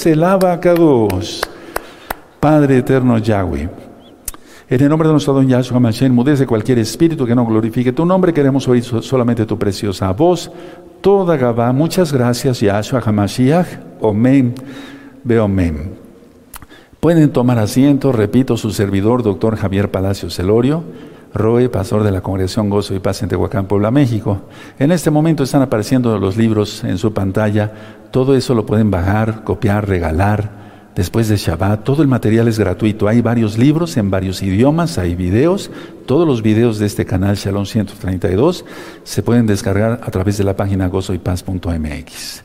es el abacados. Padre eterno Yahweh. En el nombre de nuestro don Yahshua Mashiach, mudece cualquier espíritu que no glorifique tu nombre. Queremos oír solamente tu preciosa voz. Toda Gabá. Muchas gracias, Yahshua HaMashiach. Omen. Beomen. Pueden tomar asiento, repito, su servidor, doctor Javier Palacio Celorio, Roe, pastor de la Congregación Gozo y Paz en Tehuacán, Puebla, México. En este momento están apareciendo los libros en su pantalla. Todo eso lo pueden bajar, copiar, regalar después de Shabbat. Todo el material es gratuito. Hay varios libros en varios idiomas, hay videos. Todos los videos de este canal Shalom 132 se pueden descargar a través de la página gozoypaz.mx.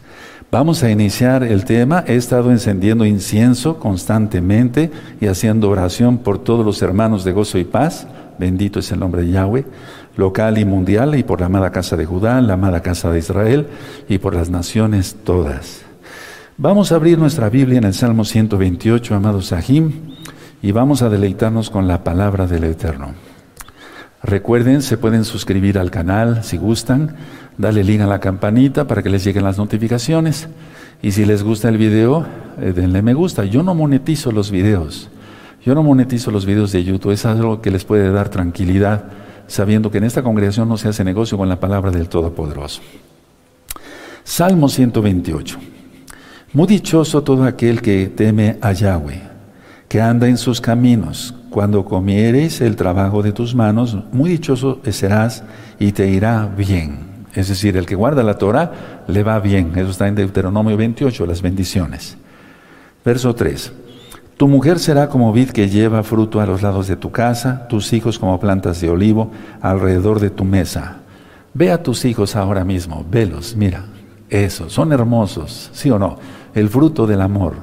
Vamos a iniciar el tema. He estado encendiendo incienso constantemente y haciendo oración por todos los hermanos de Gozo y Paz. Bendito es el nombre de Yahweh, local y mundial, y por la amada casa de Judá, la amada casa de Israel, y por las naciones todas. Vamos a abrir nuestra Biblia en el Salmo 128, amados Sahim, y vamos a deleitarnos con la palabra del Eterno. Recuerden, se pueden suscribir al canal si gustan, dale link a la campanita para que les lleguen las notificaciones. Y si les gusta el video, eh, denle me gusta. Yo no monetizo los videos. Yo no monetizo los videos de YouTube. Es algo que les puede dar tranquilidad, sabiendo que en esta congregación no se hace negocio con la palabra del Todopoderoso. Salmo 128. Muy dichoso todo aquel que teme a Yahweh, que anda en sus caminos. Cuando comiereis el trabajo de tus manos, muy dichoso serás y te irá bien. Es decir, el que guarda la Torah le va bien. Eso está en Deuteronomio 28, las bendiciones. Verso 3. Tu mujer será como vid que lleva fruto a los lados de tu casa, tus hijos como plantas de olivo alrededor de tu mesa. Ve a tus hijos ahora mismo, velos, mira, eso, son hermosos, ¿sí o no? el fruto del amor.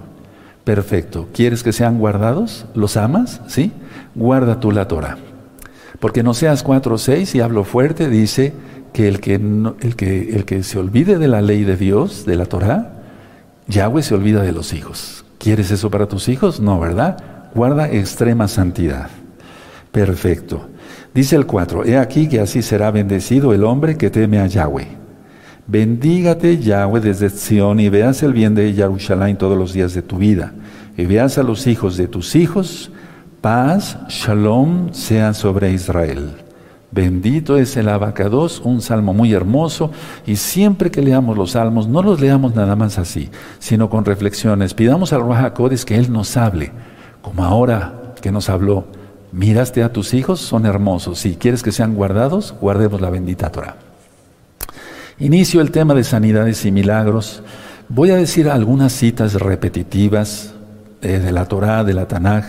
Perfecto. ¿Quieres que sean guardados? ¿Los amas? ¿Sí? Guarda tú la Torah. Porque no seas 4 o 6 y hablo fuerte, dice que el que, el, que, el que se olvide de la ley de Dios, de la Torah, Yahweh se olvida de los hijos. ¿Quieres eso para tus hijos? No, ¿verdad? Guarda extrema santidad. Perfecto. Dice el 4, he aquí que así será bendecido el hombre que teme a Yahweh. Bendígate Yahweh desde Sion y veas el bien de Jerusalén todos los días de tu vida. Y veas a los hijos de tus hijos, paz, shalom sea sobre Israel. Bendito es el abacados, un salmo muy hermoso. Y siempre que leamos los salmos, no los leamos nada más así, sino con reflexiones. Pidamos al Ruach que Él nos hable, como ahora que nos habló. Miraste a tus hijos, son hermosos. Si quieres que sean guardados, guardemos la bendita Torah. Inicio el tema de sanidades y milagros. Voy a decir algunas citas repetitivas eh, de la Torá, de la Tanaj.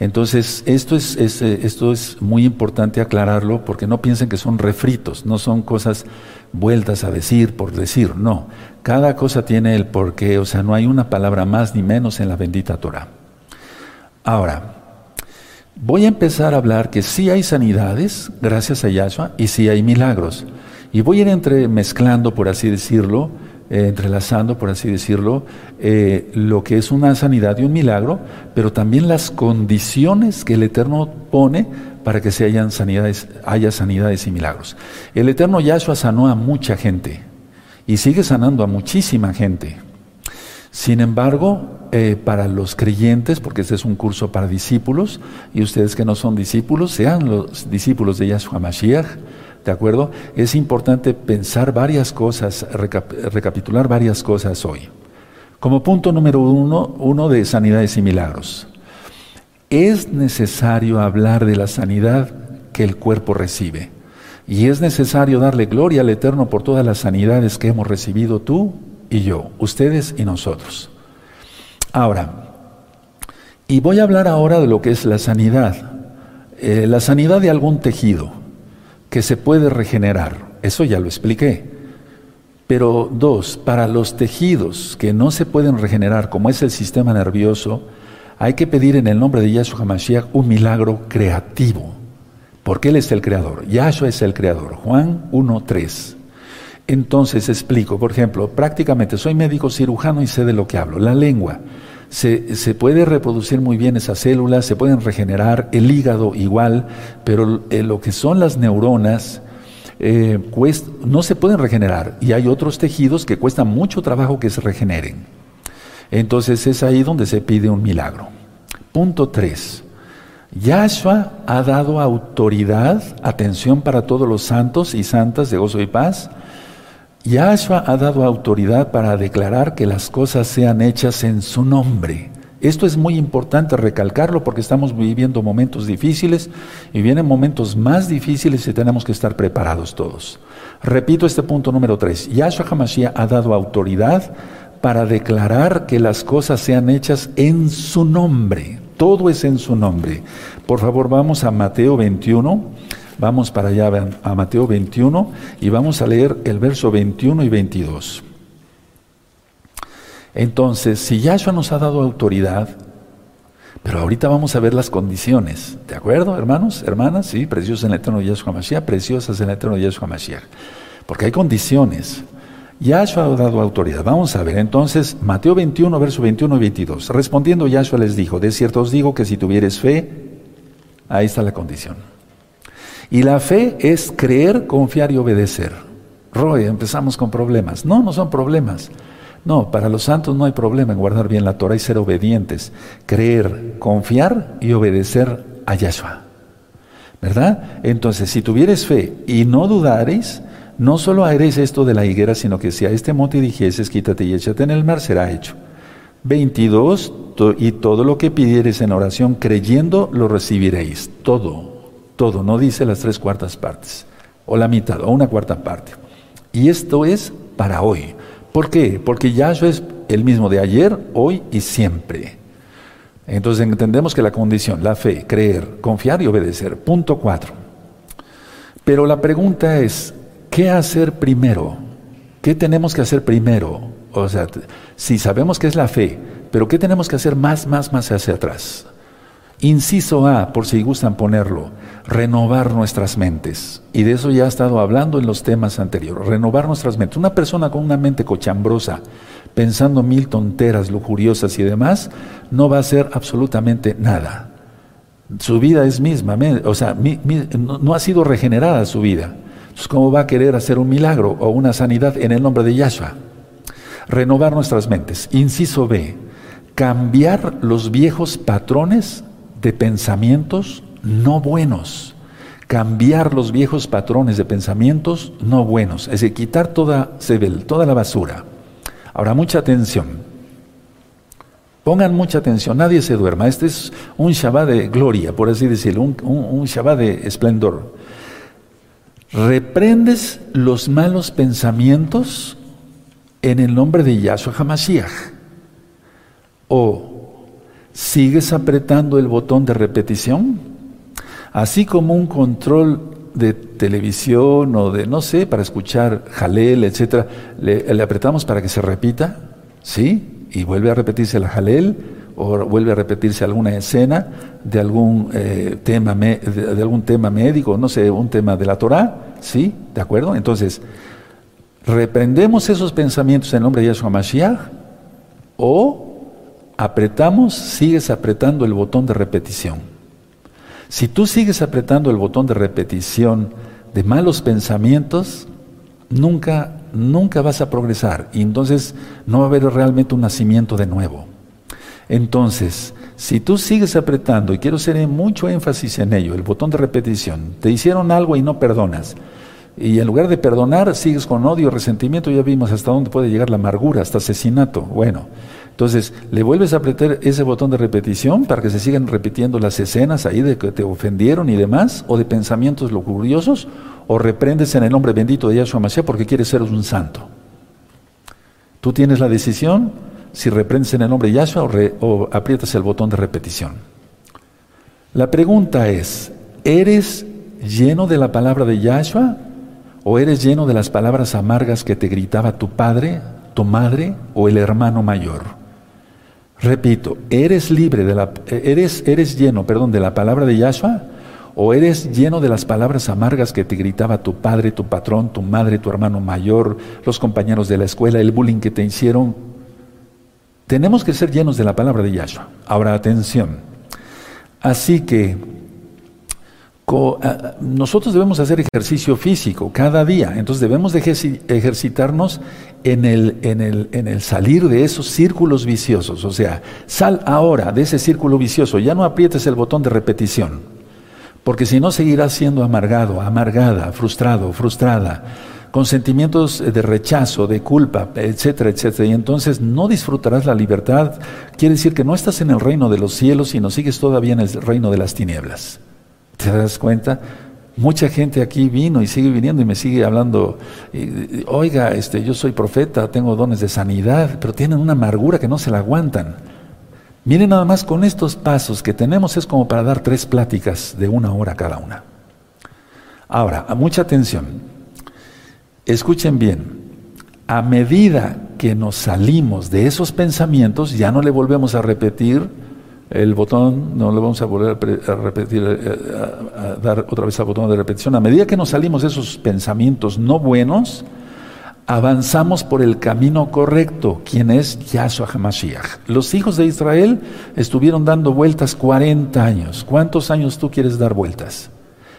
Entonces, esto es, eh, esto es muy importante aclararlo porque no piensen que son refritos, no son cosas vueltas a decir por decir, no. Cada cosa tiene el porqué, o sea, no hay una palabra más ni menos en la bendita Torah. Ahora, voy a empezar a hablar que sí hay sanidades, gracias a Yahshua, y sí hay milagros. Y voy a ir entremezclando, por así decirlo, eh, entrelazando, por así decirlo, eh, lo que es una sanidad y un milagro, pero también las condiciones que el Eterno pone para que se hayan sanidades, haya sanidades y milagros. El Eterno Yahshua sanó a mucha gente y sigue sanando a muchísima gente. Sin embargo, eh, para los creyentes, porque este es un curso para discípulos, y ustedes que no son discípulos, sean los discípulos de Yahshua Mashiach, ¿De acuerdo? Es importante pensar varias cosas, recapitular varias cosas hoy. Como punto número uno, uno de sanidades y milagros. Es necesario hablar de la sanidad que el cuerpo recibe. Y es necesario darle gloria al Eterno por todas las sanidades que hemos recibido tú y yo, ustedes y nosotros. Ahora, y voy a hablar ahora de lo que es la sanidad. Eh, la sanidad de algún tejido que se puede regenerar. Eso ya lo expliqué. Pero dos, para los tejidos que no se pueden regenerar, como es el sistema nervioso, hay que pedir en el nombre de Yahshua HaMashiach un milagro creativo. Porque Él es el creador. Yahshua es el creador. Juan 1.3. Entonces explico, por ejemplo, prácticamente soy médico cirujano y sé de lo que hablo. La lengua se, puede reproducir muy bien esas células, se pueden regenerar, el hígado igual, pero eh, lo que son las neuronas eh, no se pueden regenerar y hay otros tejidos que cuesta mucho trabajo que se regeneren. Entonces es ahí donde se pide un milagro. Punto 3. Yahshua ha dado autoridad, atención para todos los santos y santas de gozo y paz. Yahshua ha dado autoridad para declarar que las cosas sean hechas en su nombre. Esto es muy importante recalcarlo porque estamos viviendo momentos difíciles y vienen momentos más difíciles y tenemos que estar preparados todos. Repito este punto número 3. Yahshua Hamashiach ha dado autoridad para declarar que las cosas sean hechas en su nombre. Todo es en su nombre. Por favor, vamos a Mateo 21. Vamos para allá a Mateo 21 y vamos a leer el verso 21 y 22. Entonces, si Yahshua nos ha dado autoridad, pero ahorita vamos a ver las condiciones, ¿de acuerdo, hermanos, hermanas? Sí, preciosas en el eterno Yahshua Mashiach, preciosas en el eterno Yahshua Mashiach. Porque hay condiciones. Yahshua ha dado autoridad. Vamos a ver entonces Mateo 21, verso 21 y 22. Respondiendo Yahshua les dijo, de cierto os digo que si tuvieres fe, ahí está la condición. Y la fe es creer, confiar y obedecer. Roy, empezamos con problemas. No, no son problemas. No, para los santos no hay problema en guardar bien la Torah y ser obedientes. Creer, confiar y obedecer a Yahshua. ¿Verdad? Entonces, si tuvieres fe y no dudares, no solo haréis esto de la higuera, sino que si a este monte dijeses, quítate y échate en el mar, será hecho. 22, y todo lo que pidieres en oración creyendo, lo recibiréis. Todo, todo, no dice las tres cuartas partes, o la mitad, o una cuarta parte. Y esto es para hoy. ¿Por qué? Porque Yahshua es el mismo de ayer, hoy y siempre. Entonces entendemos que la condición, la fe, creer, confiar y obedecer. Punto 4. Pero la pregunta es, ¿qué hacer primero? ¿Qué tenemos que hacer primero? O sea, si sabemos que es la fe, pero ¿qué tenemos que hacer más, más, más hacia atrás? Inciso A, por si gustan ponerlo, renovar nuestras mentes. Y de eso ya he estado hablando en los temas anteriores. Renovar nuestras mentes. Una persona con una mente cochambrosa, pensando mil tonteras lujuriosas y demás, no va a hacer absolutamente nada. Su vida es misma, o sea, no ha sido regenerada su vida. Entonces, ¿cómo va a querer hacer un milagro o una sanidad en el nombre de Yahshua? Renovar nuestras mentes. Inciso B, cambiar los viejos patrones de pensamientos no buenos. Cambiar los viejos patrones de pensamientos no buenos. Es decir, quitar toda, toda la basura. Ahora, mucha atención. Pongan mucha atención, nadie se duerma. Este es un Shabbat de gloria, por así decirlo, un, un Shabbat de esplendor reprendes los malos pensamientos en el nombre de Yahshua HaMashiach. O sigues apretando el botón de repetición, así como un control de televisión o de, no sé, para escuchar Jalel, etcétera, le, apretamos para que se repita, ¿sí? Y vuelve a repetirse la Jalel, o vuelve a repetirse alguna escena de algún, eh, tema, de, algún tema médico, no sé, un tema de la Torah, ¿sí? ¿De acuerdo? Entonces, reprendemos esos pensamientos en nombre de Yahshua Mashiach o apretamos, sigues apretando el botón de repetición. Si tú sigues apretando el botón de repetición de malos pensamientos, nunca, nunca vas a progresar y entonces no va a haber realmente un nacimiento de nuevo. Entonces, si tú sigues apretando, y quiero hacer mucho énfasis en ello, el botón de repetición, te hicieron algo y no perdonas, y en lugar de perdonar, sigues con odio, resentimiento, ya vimos hasta dónde puede llegar la amargura, hasta asesinato. Bueno, entonces le vuelves a apretar ese botón de repetición para que se sigan repitiendo las escenas ahí de que te ofendieron y demás, o de pensamientos lujuriosos, o reprendes en el nombre bendito de Yahshua Mashiach porque quieres ser un santo. Tú tienes la decisión si reprendes en el nombre de Yahshua o, aprietas el botón de repetición. La pregunta es, ¿eres lleno de la palabra de Yahshua o eres lleno de las palabras amargas que te gritaba tu padre, tu madre o el hermano mayor? Repito, ¿eres libre de la eres eres lleno, perdón, de la palabra de Yahshua o eres lleno de las palabras amargas que te gritaba tu padre, tu patrón, tu madre, tu hermano mayor, los compañeros de la escuela, el bullying que te hicieron tenemos que ser llenos de la palabra de Yahshua. Ahora, atención. Así que nosotros debemos hacer ejercicio físico cada día, entonces debemos de ejercitarnos en el, en, el, en el salir de esos círculos viciosos. O sea, sal ahora de ese círculo vicioso, ya no aprietes el botón de repetición, porque si no seguirás siendo amargado, amargada, frustrado, frustrada, con sentimientos de rechazo, de culpa, etcétera, etcétera. Y entonces no disfrutarás la libertad. Quiere decir que no estás en el reino de los cielos, sino sigues todavía en el reino de las tinieblas. ¿Te das cuenta? Mucha gente aquí vino y sigue viniendo y me sigue hablando, oiga, este, yo soy profeta, tengo dones de sanidad, pero tienen una amargura que no se la aguantan. Miren nada más con estos pasos que tenemos es como para dar tres pláticas de una hora cada una. Ahora, mucha atención. Escuchen bien. A medida que nos salimos de esos pensamientos, ya no le volvemos a repetir el botón, no lo vamos a volver a repetir, eh, a, dar otra vez al botón de repetición. A medida que nos salimos de esos pensamientos no buenos, avanzamos por el camino correcto, quien es Yahshua HaMashiach. Los hijos de Israel estuvieron dando vueltas 40 años. ¿Cuántos años tú quieres dar vueltas?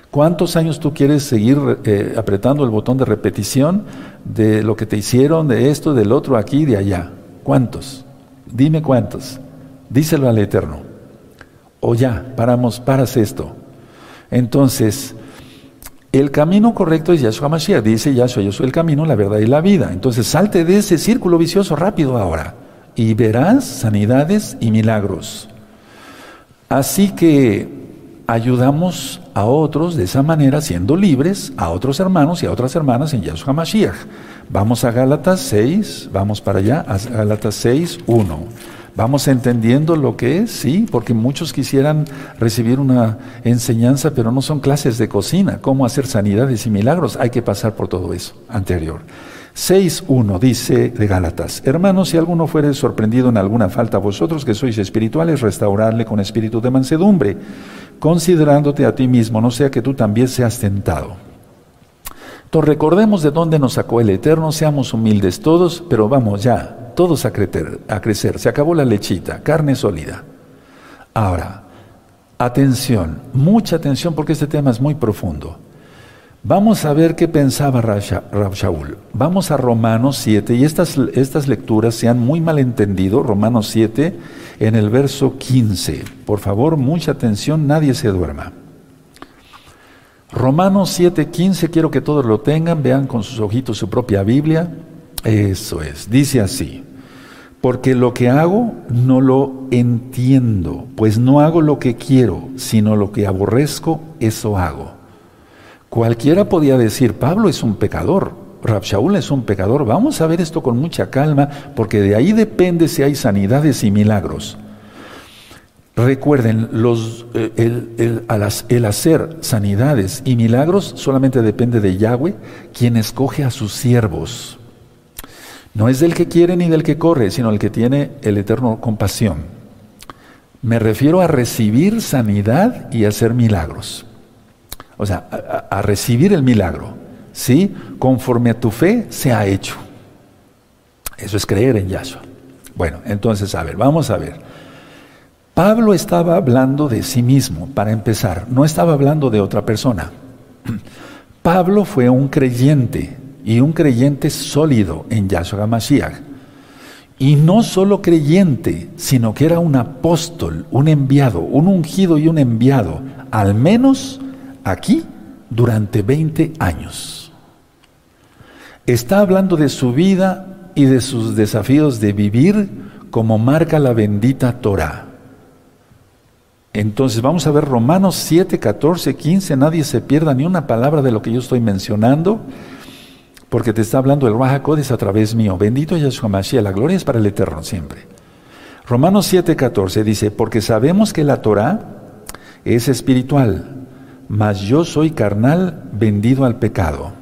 ¿Cuántos años tú quieres seguir eh, apretando el botón de repetición de lo que te hicieron, de esto, del otro, aquí, de allá? ¿Cuántos? Dime cuántos. Díselo al Eterno. O ya, paramos, paras esto. Entonces, el camino correcto es Yahshua Mashiach. Dice Yahshua, yo soy el camino, la verdad y la vida. Entonces, salte de ese círculo vicioso rápido ahora y verás sanidades y milagros. Así que ayudamos a otros de esa manera, siendo libres, a otros hermanos y a otras hermanas en Yahshua Mashiach. Vamos a Gálatas 6, vamos para allá, a Gálatas 6, 1. Vamos entendiendo lo que es, sí, porque muchos quisieran recibir una enseñanza, pero no son clases de cocina, cómo hacer sanidades y milagros, hay que pasar por todo eso anterior. 6.1 dice de Gálatas, hermanos, si alguno fuere sorprendido en alguna falta, vosotros que sois espirituales, restaurarle con espíritu de mansedumbre, considerándote a ti mismo, no sea que tú también seas tentado. Recordemos de dónde nos sacó el Eterno, seamos humildes todos, pero vamos ya, todos a crecer, a crecer. Se acabó la lechita, carne sólida. Ahora, atención, mucha atención porque este tema es muy profundo. Vamos a ver qué pensaba Rab Shaul. Vamos a Romanos 7 y estas, estas lecturas se han muy mal entendido. Romanos 7 en el verso 15. Por favor, mucha atención, nadie se duerma. Romanos 7, 15, quiero que todos lo tengan, vean con sus ojitos su propia Biblia. Eso es, dice así porque lo que hago no lo entiendo, pues no hago lo que quiero, sino lo que aborrezco, eso hago. Cualquiera podía decir, Pablo es un pecador, Rabshaul es un pecador, vamos a ver esto con mucha calma, porque de ahí depende si hay sanidades y milagros. Recuerden, los, eh, el, el hacer sanidades y milagros solamente depende de Yahweh, quien escoge a sus siervos. No es del que quiere ni del que corre, sino el que tiene el eterno compasión. Me refiero a recibir sanidad y hacer milagros. O sea, a, recibir el milagro. ¿Sí? Conforme a tu fe se ha hecho. Eso es creer en Yahshua. Bueno, entonces, a ver, vamos a ver. Pablo estaba hablando de sí mismo, para empezar, no estaba hablando de otra persona. Pablo fue un creyente, y un creyente sólido en Yahshua Mashiach. Y no solo creyente, sino que era un apóstol, un enviado, un ungido y un enviado, al menos aquí durante 20 años. Está hablando de su vida y de sus desafíos de vivir como marca la bendita Torah. Entonces vamos a ver Romanos 7, 14, 15, nadie se pierda ni una palabra de lo que yo estoy mencionando porque te está hablando el Raja a través mío. Bendito Yahshua Mashiach, la gloria es para el Eterno siempre. Romanos 7:14 dice, porque sabemos que la Torah es espiritual, mas yo soy carnal vendido al pecado.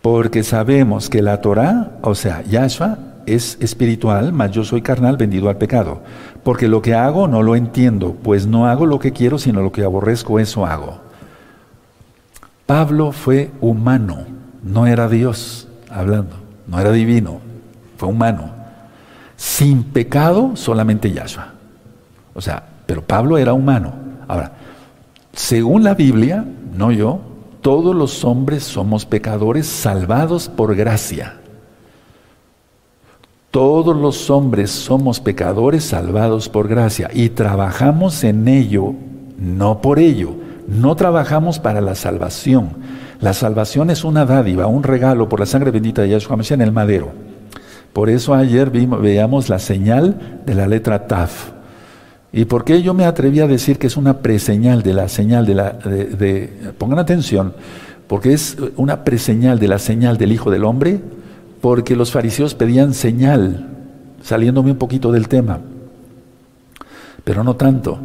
Porque sabemos que la Torah, o sea, Yahshua, es espiritual, mas yo soy carnal vendido al pecado. Porque lo que hago no lo entiendo, pues no hago lo que quiero, sino lo que aborrezco, eso hago. Pablo fue humano no era Dios hablando, no era divino, fue humano. Sin pecado, solamente Yahshua. O sea, pero Pablo era humano. Ahora, según la Biblia, no yo, todos los hombres somos pecadores salvados por gracia. Todos los hombres somos pecadores salvados por gracia y trabajamos en ello, no por ello. No trabajamos para la salvación. La salvación es una dádiva, un regalo por la sangre bendita de Yahshua en el madero. Por eso ayer veíamos la señal de la letra Taf. ¿Y por qué yo me atreví a decir que es una preseñal de la señal de la... De, pongan atención, porque es una preseñal de la señal del Hijo del Hombre, porque los fariseos pedían señal, saliéndome un poquito del tema, pero no tanto.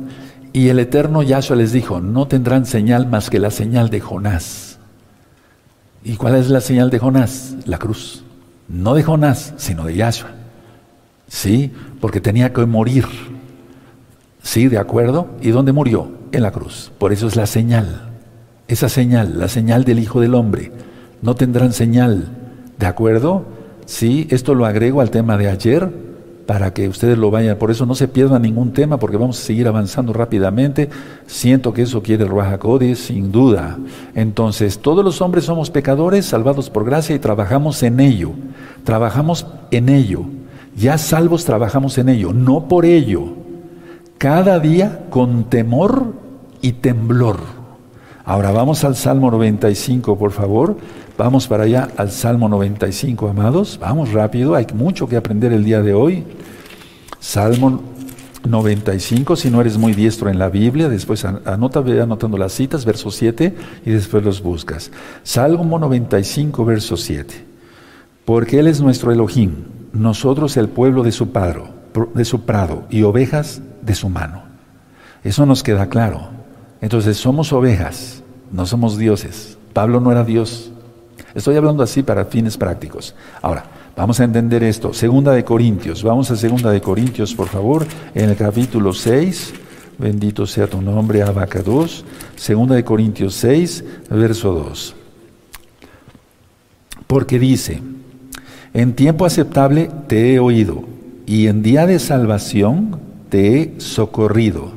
Y el eterno Yahshua les dijo, no tendrán señal más que la señal de Jonás. ¿Y cuál es la señal de Jonás? La cruz. No de Jonás, sino de Yahshua. Sí, porque tenía que morir. Sí, de acuerdo. ¿Y dónde murió? En la cruz. Por eso es la señal. Esa señal, la señal del Hijo del Hombre. No tendrán señal. ¿De acuerdo? Sí, esto lo agrego al tema de ayer para que ustedes lo vayan. Por eso no se pierda ningún tema, porque vamos a seguir avanzando rápidamente. Siento que eso quiere el Ruajacodis, sin duda. Entonces, todos los hombres somos pecadores, salvados por gracia y trabajamos en ello. Trabajamos en ello. Ya salvos trabajamos en ello, no por ello. Cada día con temor y temblor. Ahora vamos al Salmo 95, por favor. Vamos para allá al Salmo 95, amados. Vamos rápido, hay mucho que aprender el día de hoy. Salmo 95, si no eres muy diestro en la Biblia, después anota, anotando las citas, verso 7, y después los buscas. Salmo 95, verso 7. Porque Él es nuestro Elohim, nosotros el pueblo de su, padre, de su prado y ovejas de su mano. Eso nos queda claro. Entonces somos ovejas, no somos dioses. Pablo no era Dios, Estoy hablando así para fines prácticos. Ahora, vamos a entender esto. Segunda de Corintios. Vamos a Segunda de Corintios, por favor, en el capítulo 6. Bendito sea tu nombre, Abacados. Segunda de Corintios 6, verso 2. Porque dice, en tiempo aceptable te he oído, y en día de salvación te he socorrido.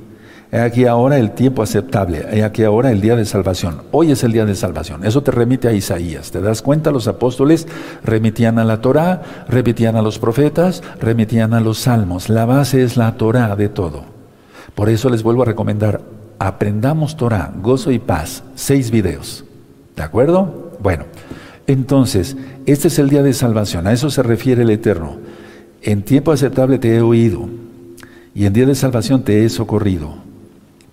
He aquí ahora el tiempo aceptable, he aquí ahora el día de salvación. Hoy es el día de salvación. Eso te remite a Isaías. ¿Te das cuenta? Los apóstoles remitían a la Torá, remitían a los profetas, remitían a los salmos. La base es la Torá de todo. Por eso les vuelvo a recomendar, aprendamos Torá, gozo y paz. Seis videos. ¿De acuerdo? Bueno, entonces, este es el día de salvación. A eso se refiere el Eterno. En tiempo aceptable te he oído y en día de salvación te he socorrido.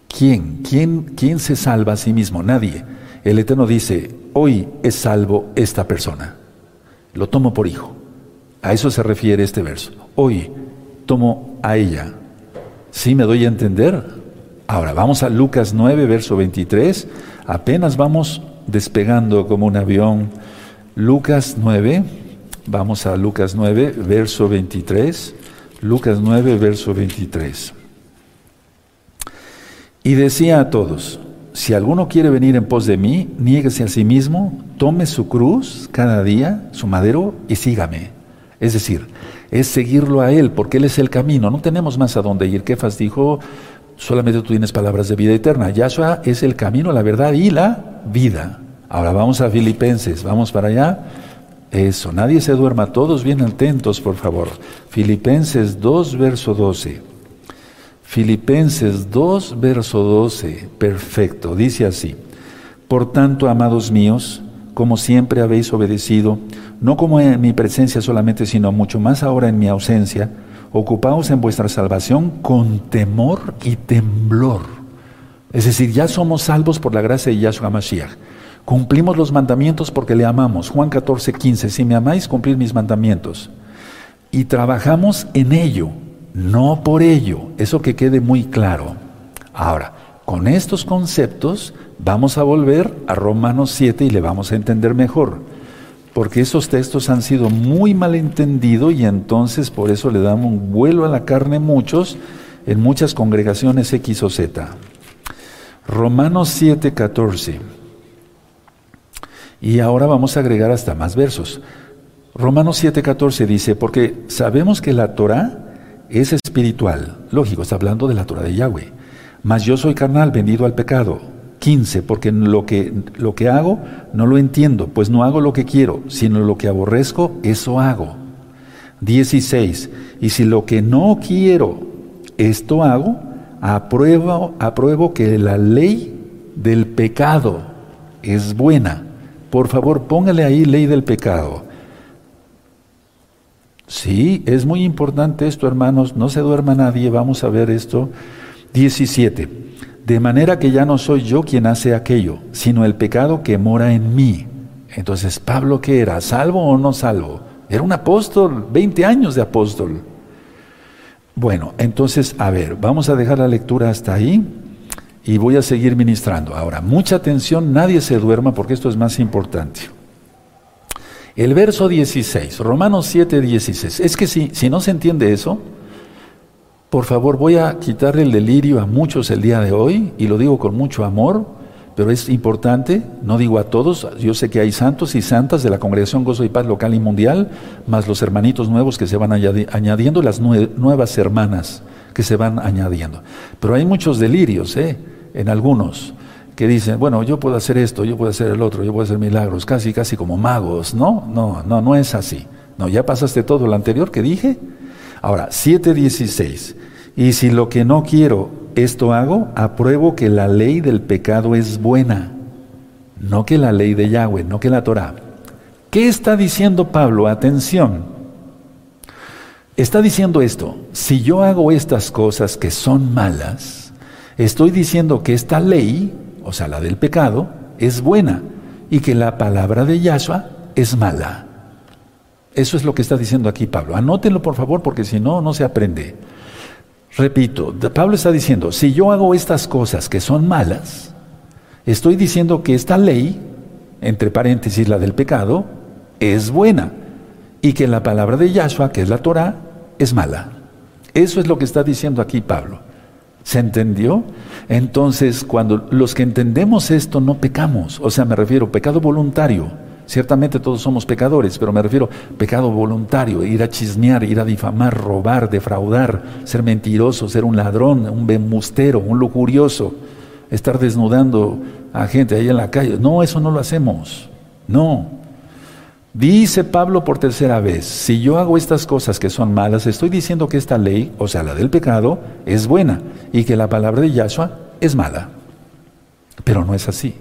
¿Quién? ¿Quién, quién se salva a sí mismo? Nadie. El Eterno dice, hoy es salvo esta persona. Lo tomo por hijo. A eso se refiere este verso. Hoy tomo a ella. ¿Sí me doy a entender? Ahora vamos a Lucas 9, verso 23. Apenas vamos despegando como un avión. Lucas 9, vamos a Lucas 9, verso 23. Lucas 9, verso 23. Y decía a todos, si alguno quiere venir en pos de mí, niéguese a sí mismo, tome su cruz cada día, su madero, y sígame. Es decir, es seguirlo a Él, porque Él es el camino. No tenemos más a dónde ir. Kefas dijo, solamente tú tienes palabras de vida eterna. Yahshua es el camino, la verdad y la vida. Ahora vamos a Filipenses, vamos para allá. Eso, nadie se duerma, todos bien atentos, por favor. Filipenses 2, verso 12. Filipenses 2, verso 12, perfecto, dice así, Por tanto, amados míos, como siempre habéis obedecido, no como en mi presencia solamente, sino mucho más ahora en mi ausencia, ocupaos en vuestra salvación con temor y temblor. Es decir, ya somos salvos por la gracia de Yahshua Mashiach. Cumplimos los mandamientos porque le amamos. Juan 14, 15, si me amáis, cumplid mis mandamientos. Y trabajamos en ello no por ello, eso que quede muy claro. Ahora, con estos conceptos vamos a volver a Romanos 7 y le vamos a entender mejor, porque esos textos han sido muy mal entendidos y entonces por eso le damos un vuelo a la carne muchos en muchas congregaciones X o Z. Romanos 7, 14. Y ahora vamos a agregar hasta más versos. Romanos 7, 14 dice, porque sabemos que la Torah es espiritual. Lógico, está hablando de la Torah de Yahweh. Mas yo soy carnal, vendido al pecado. 15, porque lo que, lo que hago no lo entiendo, pues no hago lo que quiero, sino lo que aborrezco, eso hago. 16, y si lo que no quiero, esto hago, apruebo, apruebo que la ley del pecado es buena. Por favor, póngale ahí ley del pecado. Sí, es muy importante esto, hermanos. No se duerma nadie. Vamos a ver esto. 17. De manera que ya no soy yo quien hace aquello, sino el pecado que mora en mí. Entonces, Pablo, ¿qué era? ¿Salvo o no salvo? Era un apóstol, 20 años de apóstol. Bueno, entonces, a ver, vamos a dejar la lectura hasta ahí y voy a seguir ministrando. Ahora, mucha atención, nadie se duerma porque esto es más importante. El verso 16, Romanos 7, 16. Es que si, si no se entiende eso, por favor voy a quitarle el delirio a muchos el día de hoy y lo digo con mucho amor, pero es importante, no digo a todos, yo sé que hay santos y santas de la Congregación Gozo y Paz local y mundial, más los hermanitos nuevos que se van añadiendo, las nuevas hermanas que se van añadiendo. Pero hay muchos delirios ¿eh? en algunos que dicen, bueno, yo puedo hacer esto, yo puedo hacer el otro, yo puedo hacer milagros, casi, casi como magos. No, no, no, no es así. No, ya pasaste todo lo anterior que dije. Ahora, 7.16. Y si lo que no quiero, esto hago, apruebo que la ley del pecado es buena, no que la ley de Yahweh, no que la Torah. ¿Qué está diciendo Pablo? Atención. Está diciendo esto, si yo hago estas cosas que son malas, estoy diciendo que esta ley o sea, la del pecado, es buena y que la palabra de Yahshua es mala. Eso es lo que está diciendo aquí Pablo. Anótenlo por favor porque si no, no se aprende. Repito, Pablo está diciendo, si yo hago estas cosas que son malas, estoy diciendo que esta ley, entre paréntesis la del pecado, es buena y que la palabra de Yahshua, que es la Torah, es mala. Eso es lo que está diciendo aquí Pablo. ¿Se entendió? Entonces, cuando los que entendemos esto no pecamos, o sea, me refiero pecado voluntario. Ciertamente todos somos pecadores, pero me refiero pecado voluntario, ir a chismear, ir a difamar, robar, defraudar, ser mentiroso, ser un ladrón, un bembustero, un lujurioso, estar desnudando a gente ahí en la calle. No, eso no lo hacemos. No, Dice Pablo por tercera vez, si yo hago estas cosas que son malas, estoy diciendo que esta ley, o sea, la del pecado, es buena y que la palabra de Yahshua es mala. Pero no es así.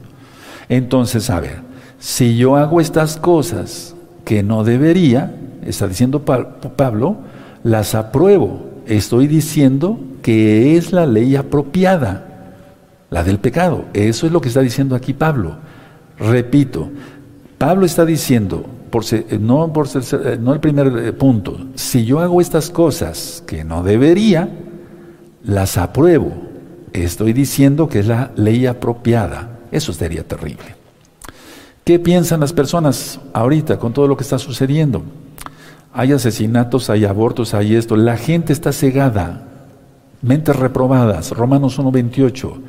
Entonces, a ver, si yo hago estas cosas que no debería, está diciendo Pablo, las apruebo. Estoy diciendo que es la ley apropiada, la del pecado. Eso es lo que está diciendo aquí Pablo. Repito, Pablo está diciendo, eh, no, por eh, no el primer eh, punto, si yo hago estas cosas que no debería, las apruebo. Estoy diciendo que es la ley apropiada. Eso sería terrible. ¿Qué piensan las personas ahorita con todo lo que está sucediendo? Hay asesinatos, hay abortos, hay esto. La gente está cegada, mentes reprobadas. Romanos 1.28.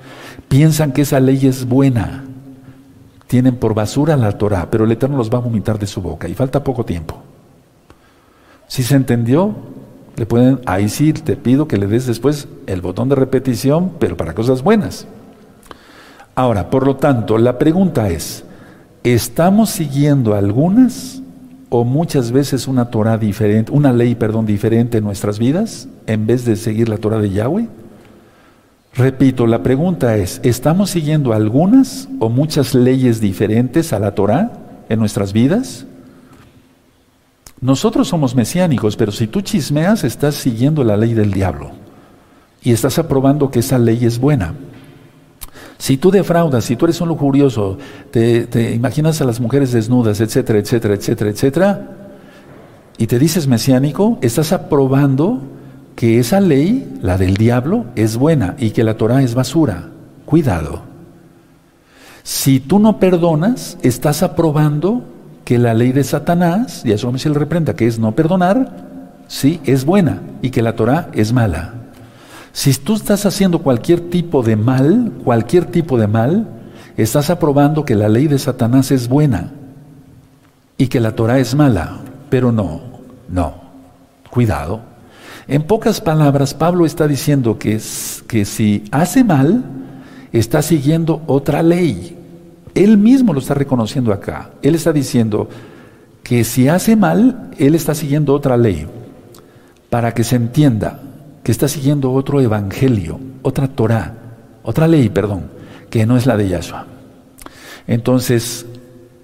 Piensan que esa ley es buena tienen por basura la Torah, pero el Eterno los va a vomitar de su boca y falta poco tiempo. Si se entendió, le pueden, ahí sí te pido que le des después el botón de repetición, pero para cosas buenas. Ahora, por lo tanto, la pregunta es, ¿estamos siguiendo algunas o muchas veces una Torah diferente, una ley, perdón, diferente en nuestras vidas en vez de seguir la Torah de Yahweh? Repito, la pregunta es, ¿estamos siguiendo algunas o muchas leyes diferentes a la Torah en nuestras vidas? Nosotros somos mesiánicos, pero si tú chismeas, estás siguiendo la ley del diablo y estás aprobando que esa ley es buena. Si tú defraudas, si tú eres un lujurioso, te, te imaginas a las mujeres desnudas, etcétera, etcétera, etcétera, etcétera, y te dices mesiánico, estás aprobando que esa ley, la del diablo, es buena y que la Torah es basura. Cuidado. Si tú no perdonas, estás aprobando que la ley de Satanás, y eso me se le reprenda, que es no perdonar, sí, es buena y que la Torah es mala. Si tú estás haciendo cualquier tipo de mal, cualquier tipo de mal, estás aprobando que la ley de Satanás es buena y que la Torah es mala. Pero no, no, cuidado. En pocas palabras, Pablo está diciendo que, que si hace mal, está siguiendo otra ley. Él mismo lo está reconociendo acá. Él está diciendo que si hace mal, él está siguiendo otra ley. Para que se entienda que está siguiendo otro evangelio, otra Torah, otra ley, perdón, que no es la de Yahshua. Entonces,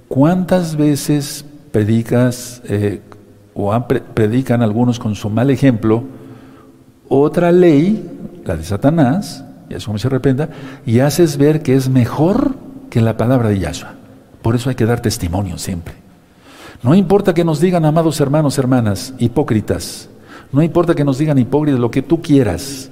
¿cuántas veces predicas eh, o predican algunos con su mal ejemplo otra ley, la de Satanás, y eso se arrepenta, y haces ver que es mejor que la palabra de Yahshua. Por eso hay que dar testimonio siempre. No importa que nos digan, amados hermanos, hermanas, hipócritas, no importa que nos digan hipócritas, lo que tú quieras,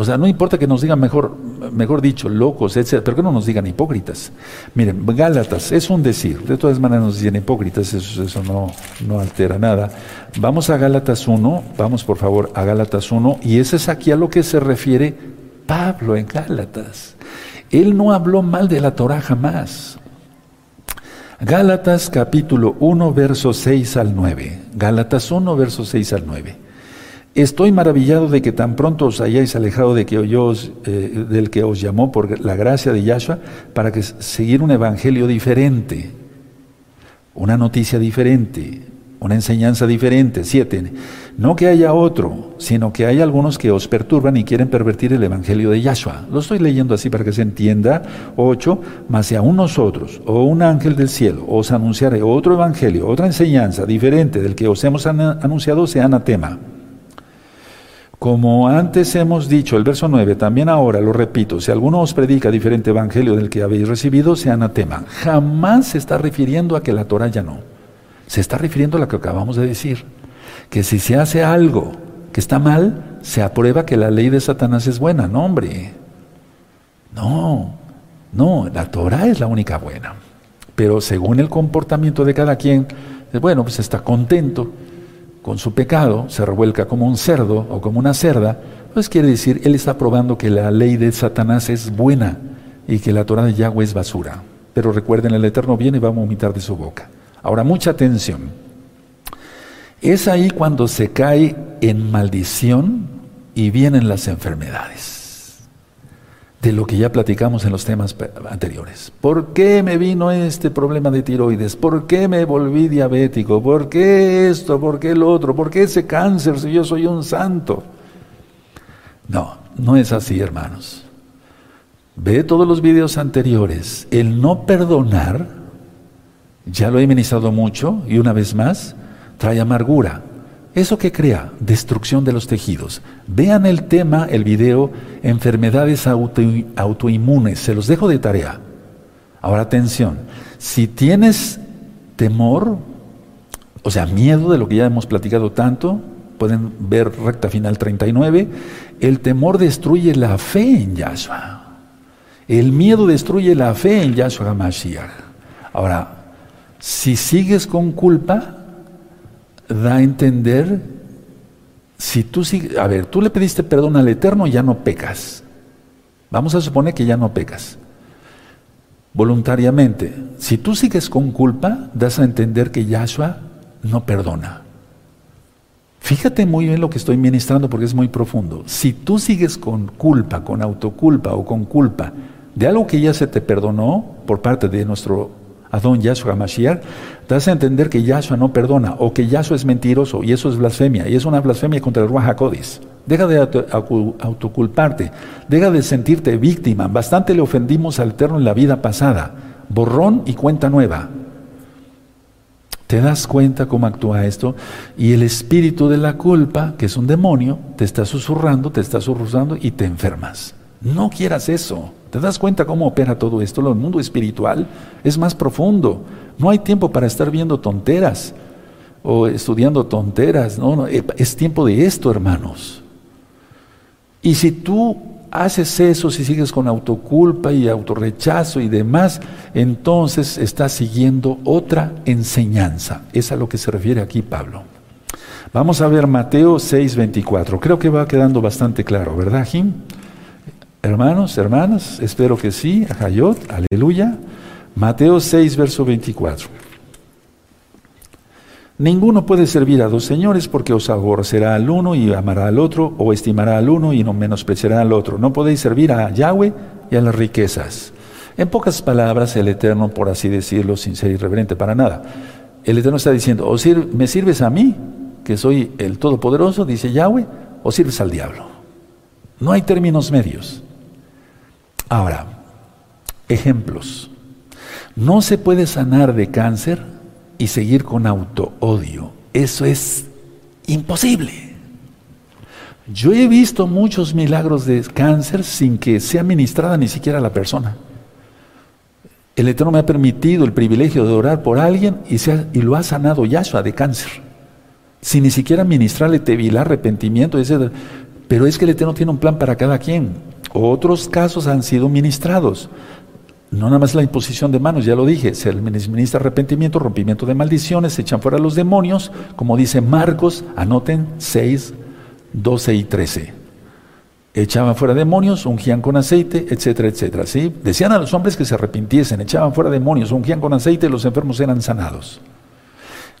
o sea, no importa que nos digan mejor, mejor dicho, locos, etc., pero que no nos digan hipócritas. Miren, Gálatas es un decir, de todas maneras nos dicen hipócritas, eso, eso no, no altera nada. Vamos a Gálatas 1, vamos por favor a Gálatas 1, y ese es aquí a lo que se refiere Pablo en Gálatas. Él no habló mal de la Torah jamás. Gálatas capítulo 1, versos 6 al 9. Gálatas 1, versos 6 al 9. Estoy maravillado de que tan pronto os hayáis alejado de que eh, del que os llamó por la gracia de Yahshua para que seguir un evangelio diferente, una noticia diferente, una enseñanza diferente. Siete, no que haya otro, sino que hay algunos que os perturban y quieren pervertir el evangelio de Yahshua. Lo estoy leyendo así para que se entienda. Ocho, mas si aún nosotros o un ángel del cielo os anunciare otro evangelio, otra enseñanza diferente del que os hemos anunciado, sea anatema. Como antes hemos dicho, el verso 9, también ahora lo repito, si alguno os predica diferente evangelio del que habéis recibido, sea anatema. Jamás se está refiriendo a que la Torah ya no. Se está refiriendo a lo que acabamos de decir. Que si se hace algo que está mal, se aprueba que la ley de Satanás es buena. No, hombre. No, no, la Torah es la única buena. Pero según el comportamiento de cada quien, bueno, pues está contento con su pecado, se revuelca como un cerdo o como una cerda, pues quiere decir, él está probando que la ley de Satanás es buena y que la Torah de Yahweh es basura. Pero recuerden, el Eterno viene y va a vomitar de su boca. Ahora, mucha atención. Es ahí cuando se cae en maldición y vienen las enfermedades de lo que ya platicamos en los temas anteriores. ¿Por qué me vino este problema de tiroides? ¿Por qué me volví diabético? ¿Por qué esto? ¿Por qué el otro? ¿Por qué ese cáncer si yo soy un santo? No, no es así, hermanos. Ve todos los videos anteriores. El no perdonar, ya lo he ministrado mucho y una vez más, trae amargura. ¿Eso que crea? Destrucción de los tejidos. Vean el tema, el video, enfermedades autoinmunes. Se los dejo de tarea. Ahora atención, si tienes temor, o sea, miedo de lo que ya hemos platicado tanto, pueden ver recta final 39, el temor destruye la fe en Yahshua. El miedo destruye la fe en Yahshua HaMashiach. Ahora, si sigues con culpa, da a entender, si tú a ver, tú le pediste perdón al Eterno, ya no pecas. Vamos a suponer que ya no pecas. Voluntariamente. Si tú sigues con culpa, das a entender que Yahshua no perdona. Fíjate muy bien lo que estoy ministrando porque es muy profundo. Si tú sigues con culpa, con autoculpa o con culpa de algo que ya se te perdonó por parte de nuestro Adón Yahshua Mashiach, das a entender que Yahshua no perdona o que Yahshua es mentiroso y eso es blasfemia y es una blasfemia contra el Ruach HaKodis. Deja de autoculparte, deja de sentirte víctima. Bastante le ofendimos al Eterno en la vida pasada. Borrón y cuenta nueva. ¿Te das cuenta cómo actúa esto? Y el espíritu de la culpa, que es un demonio, te está susurrando, te está susurrando y te enfermas. No quieras eso. ¿Te das cuenta cómo opera todo esto? El mundo espiritual es más profundo. No hay tiempo para estar viendo tonteras o estudiando tonteras. No, no, eh, es tiempo de esto, hermanos. Y si tú haces eso, si sigues con autoculpa y autorrechazo y demás, entonces estás siguiendo otra enseñanza. Es a lo que se refiere aquí Pablo. Vamos a ver Mateo 6:24. Creo que va quedando bastante claro, ¿verdad, Jim? Hermanos, hermanas, espero que sí. Ajayot, aleluya. Mateo 6, verso 24. Ninguno puede servir a dos señores porque os aborrecerá al uno y amará al otro, o estimará al uno y no menospreciará al otro. No podéis servir a Yahweh y a las riquezas. En pocas palabras, el Eterno, por así decirlo, sin ser irreverente para nada, el Eterno está diciendo, me sirves a mí, que soy el Todopoderoso, dice Yahweh, o sirves al diablo. No hay términos medios. Ahora, ejemplos. No se puede sanar de cáncer y seguir con auto-odio. Eso es imposible. Yo he visto muchos milagros de cáncer sin que sea ministrada ni siquiera la persona. El Eterno me ha permitido el privilegio de orar por alguien y, y lo ha sanado Yahshua de cáncer, sin ni siquiera ministrarle tevilá, arrepentimiento, etc. Pero es que el Eterno tiene un plan para cada quien. Otros casos han sido ministrados. No nada más la imposición de manos, ya lo dije, se ministra arrepentimiento, rompimiento de maldiciones, se echan fuera los demonios, como dice Marcos, anoten 6, 12 y 13. Echaban fuera demonios, ungían con aceite, etcétera, etcétera. ¿sí? Decían a los hombres que se arrepintiesen, echaban fuera demonios, ungían con aceite y los enfermos eran sanados.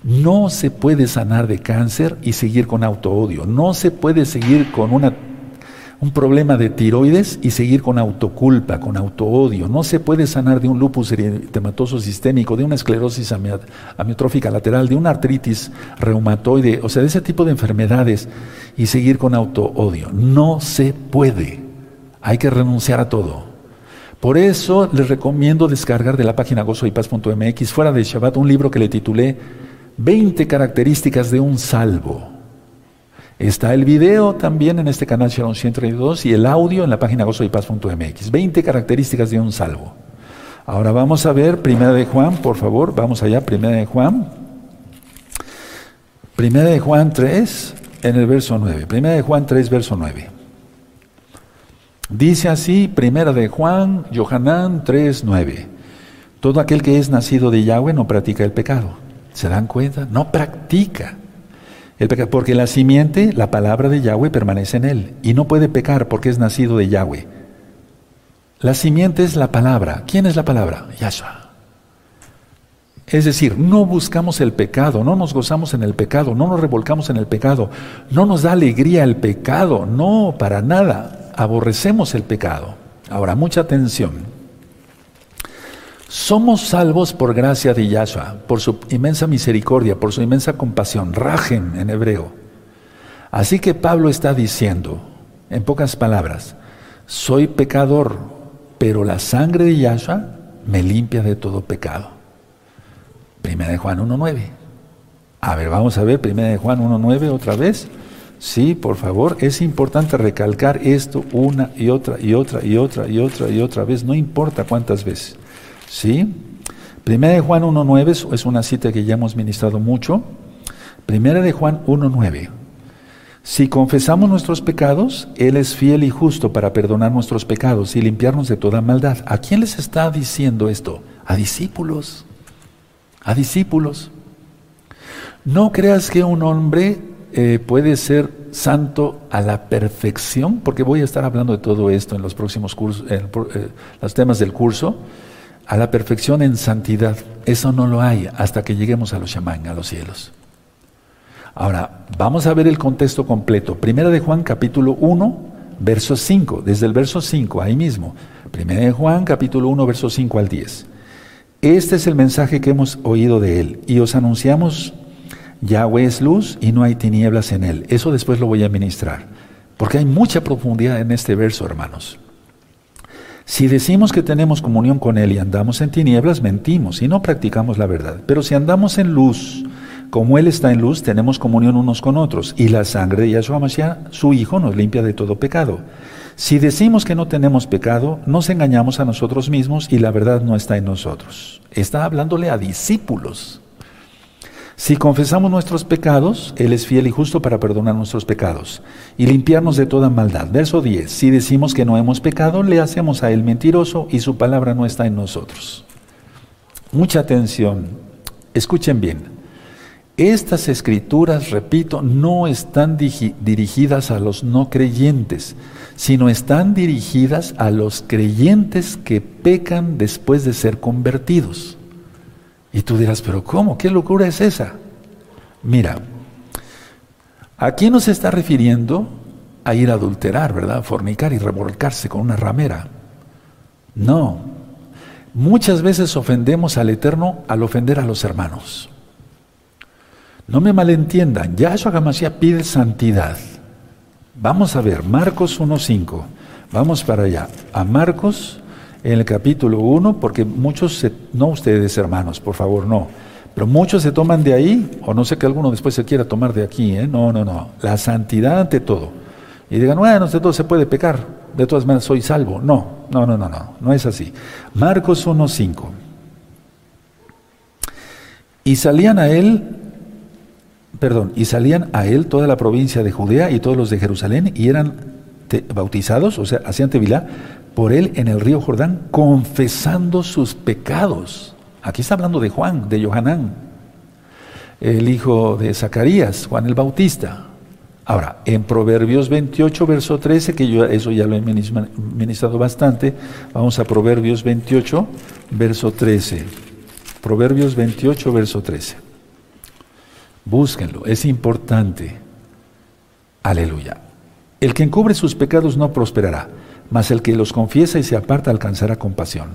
No se puede sanar de cáncer y seguir con auto-odio. No se puede seguir con un problema de tiroides y seguir con autoculpa, con autoodio. No se puede sanar de un lupus eritematoso sistémico, de una esclerosis amiotrófica lateral, de una artritis reumatoide, o sea, de ese tipo de enfermedades y seguir con autoodio. No se puede. Hay que renunciar a todo. Por eso les recomiendo descargar de la página gozoypaz.mx fuera de Shabbat un libro que le titulé 20 características de un salvo. Está el video también en este canal Shalom 132 y el audio en la página gozoypaz.mx. 20 características de un salvo. Ahora vamos a ver Primera de Juan, por favor, vamos allá, Primera de Juan. Primera de Juan 3, en el verso 9. Primera de Juan 3, verso 9. Dice así, Primera de Juan, Johanán 3, 9. Todo aquel que es nacido de Yahweh no practica el pecado. ¿Se dan cuenta? No practica porque la simiente, la palabra de Yahweh permanece en él y no puede pecar porque es nacido de Yahweh. La simiente es la palabra. ¿Quién es la palabra? Yahshua. Es decir, no buscamos el pecado, no nos gozamos en el pecado, no nos revolcamos en el pecado, no nos da alegría el pecado, no, para nada. Aborrecemos el pecado. Ahora, mucha atención. Somos salvos por gracia de Yahshua, por su inmensa misericordia, por su inmensa compasión, rajem en hebreo. Así que Pablo está diciendo, en pocas palabras, soy pecador, pero la sangre de Yahshua me limpia de todo pecado. Primera de Juan 1.9. A ver, vamos a ver, Primera de Juan 1.9 otra vez. Sí, por favor, es importante recalcar esto una y otra y otra y otra y otra y otra vez, no importa cuántas veces. ¿Sí? Primera de Juan 1.9 es una cita que ya hemos ministrado mucho. Primera de Juan 1.9. Si confesamos nuestros pecados, Él es fiel y justo para perdonar nuestros pecados y limpiarnos de toda maldad. ¿A quién les está diciendo esto? A discípulos. A discípulos. No creas que un hombre eh, puede ser santo a la perfección, porque voy a estar hablando de todo esto en los próximos cursos, en, eh, los temas del curso a la perfección en santidad. Eso no lo hay hasta que lleguemos a los shamán, a los cielos. Ahora, vamos a ver el contexto completo. Primera de Juan, capítulo 1, verso 5. Desde el verso 5, ahí mismo. Primera de Juan, capítulo 1, verso 5 al 10. Este es el mensaje que hemos oído de él. Y os anunciamos, Yahweh es luz y no hay tinieblas en él. Eso después lo voy a ministrar. Porque hay mucha profundidad en este verso, hermanos. Si decimos que tenemos comunión con Él y andamos en tinieblas, mentimos y no practicamos la verdad. Pero si andamos en luz, como Él está en luz, tenemos comunión unos con otros. Y la sangre de Yahshua Mashiach, su Hijo, nos limpia de todo pecado. Si decimos que no tenemos pecado, nos engañamos a nosotros mismos y la verdad no está en nosotros. Está hablándole a discípulos. Si confesamos nuestros pecados, Él es fiel y justo para perdonar nuestros pecados y limpiarnos de toda maldad. Verso 10. Si decimos que no hemos pecado, le hacemos a Él mentiroso y su palabra no está en nosotros. Mucha atención. Escuchen bien. Estas escrituras, repito, no están dirigidas a los no creyentes, sino están dirigidas a los creyentes que pecan después de ser convertidos. Y tú dirás, pero ¿cómo? ¿Qué locura es esa? Mira, ¿a quién nos está refiriendo? A ir a adulterar, ¿verdad? Fornicar y revolcarse con una ramera. No. Muchas veces ofendemos al Eterno al ofender a los hermanos. No me malentiendan, Yahshua Hamashiach pide santidad. Vamos a ver, Marcos 1.5. Vamos para allá. A Marcos, en el capítulo 1, porque muchos, no ustedes hermanos, por favor, no. Pero muchos se toman de ahí, o no sé que alguno después se quiera tomar de aquí, ¿eh? No, no, no. La santidad ante todo. Y digan, bueno, de todo se puede pecar, de todas maneras soy salvo. No, no, no, no, no, no es así. Marcos 1.5. Y salían a él perdón, y salían a él toda la provincia de Judea y todos los de Jerusalén y eran bautizados, o sea, hacían tevilá, por él en el río Jordán, confesando sus pecados. Aquí está hablando de Juan, de Johanán, el hijo de Zacarías, Juan el Bautista. Ahora, en Proverbios 28, verso 13, que yo eso ya lo he ministrado bastante, vamos a Proverbios 28, verso 13. Proverbios 28, verso 13. Búsquenlo, es importante. Aleluya. El que encubre sus pecados no prosperará, mas el que los confiesa y se aparta alcanzará compasión.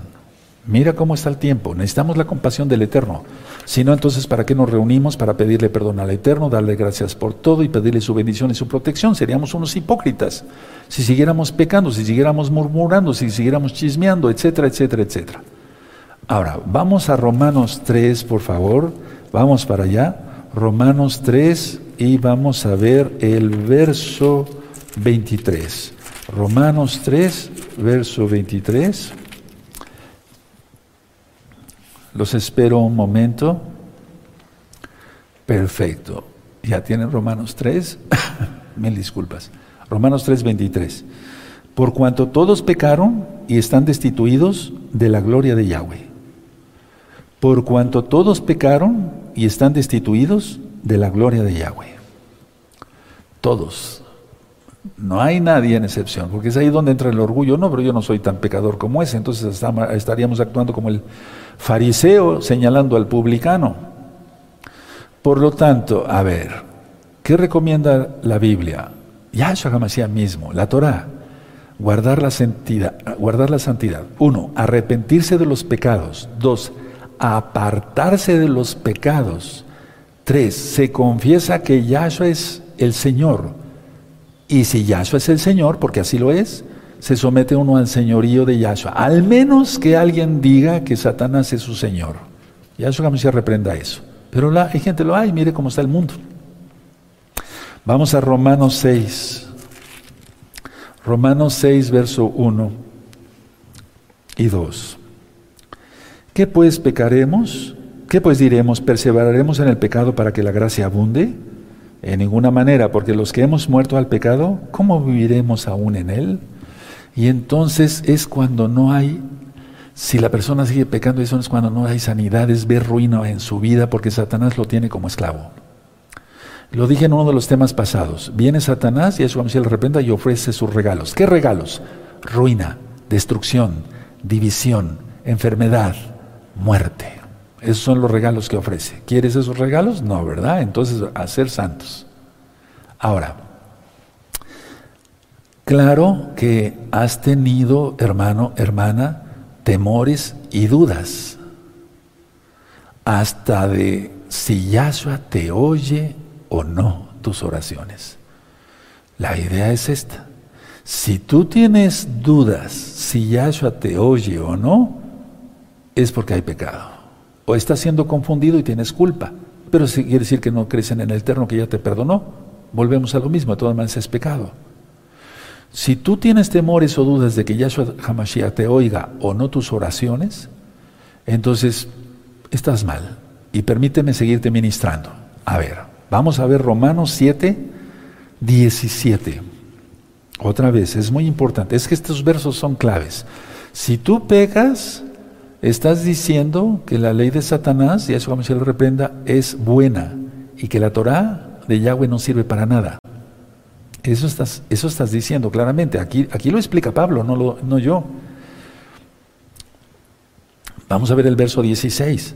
Mira cómo está el tiempo. Necesitamos la compasión del Eterno. Si no, entonces, ¿para qué nos reunimos? Para pedirle perdón al Eterno, darle gracias por todo y pedirle su bendición y su protección. Seríamos unos hipócritas si siguiéramos pecando, si siguiéramos murmurando, si siguiéramos chismeando, etcétera, etcétera, etcétera. Ahora, vamos a Romanos 3, por favor. Vamos para allá. Romanos 3 y vamos a ver el verso 23. Romanos 3, verso 23. Los espero un momento. Perfecto. ¿Ya tienen Romanos 3? Mil disculpas. Romanos 3, 23. Por cuanto todos pecaron y están destituidos de la gloria de Yahweh. Por cuanto todos pecaron y están destituidos de la gloria de Yahweh. Todos. No hay nadie en excepción, porque es ahí donde entra el orgullo. No, pero yo no soy tan pecador como ese, entonces estaríamos actuando como el fariseo señalando al publicano. Por lo tanto, a ver, ¿qué recomienda la Biblia? Yahshua HaMashiach mismo, la Torah, guardar la santidad, guardar la santidad. Uno, arrepentirse de los pecados. Dos, apartarse de los pecados. Tres, se confiesa que Yahshua es el Señor. Y si Yahshua es el Señor, porque así lo es, se somete uno al señorío de Yahshua. Al menos que alguien diga que Satanás es su Señor. Yahshua se reprenda eso. Pero la, hay gente lo hay, mire cómo está el mundo. Vamos a Romanos 6. Romanos 6, verso 1 y 2. ¿Qué pues pecaremos? ¿Qué pues diremos? ¿Perseveraremos en el pecado para que la gracia abunde? En ninguna manera, porque los que hemos muerto al pecado, ¿cómo viviremos aún en él? Y entonces es cuando no hay, si la persona sigue pecando, eso es cuando no hay sanidad, es ver ruina en su vida, porque Satanás lo tiene como esclavo. Lo dije en uno de los temas pasados. Viene Satanás y a su le repente y ofrece sus regalos. ¿Qué regalos? Ruina, destrucción, división, enfermedad, muerte. Esos son los regalos que ofrece. ¿Quieres esos regalos? No, ¿verdad? Entonces, a ser santos. Ahora, claro que has tenido, hermano, hermana, temores y dudas. Hasta de si Yahshua te oye o no tus oraciones. La idea es esta. Si tú tienes dudas si Yahshua te oye o no, es porque hay pecado. O estás siendo confundido y tienes culpa. Pero si quiere decir que no crecen en el Eterno que ya te perdonó. Volvemos a lo mismo, de todas maneras es pecado. Si tú tienes temores o dudas de que Yahshua Hamashiach te oiga o no tus oraciones, entonces estás mal. Y permíteme seguirte ministrando. A ver, vamos a ver Romanos 7, 17. Otra vez, es muy importante. Es que estos versos son claves. Si tú pecas, Estás diciendo que la ley de Satanás, y eso como se lo reprenda, es buena y que la Torah de Yahweh no sirve para nada. Eso estás, eso estás diciendo claramente. Aquí, aquí lo explica Pablo, no, lo, no yo. Vamos a ver el verso 16.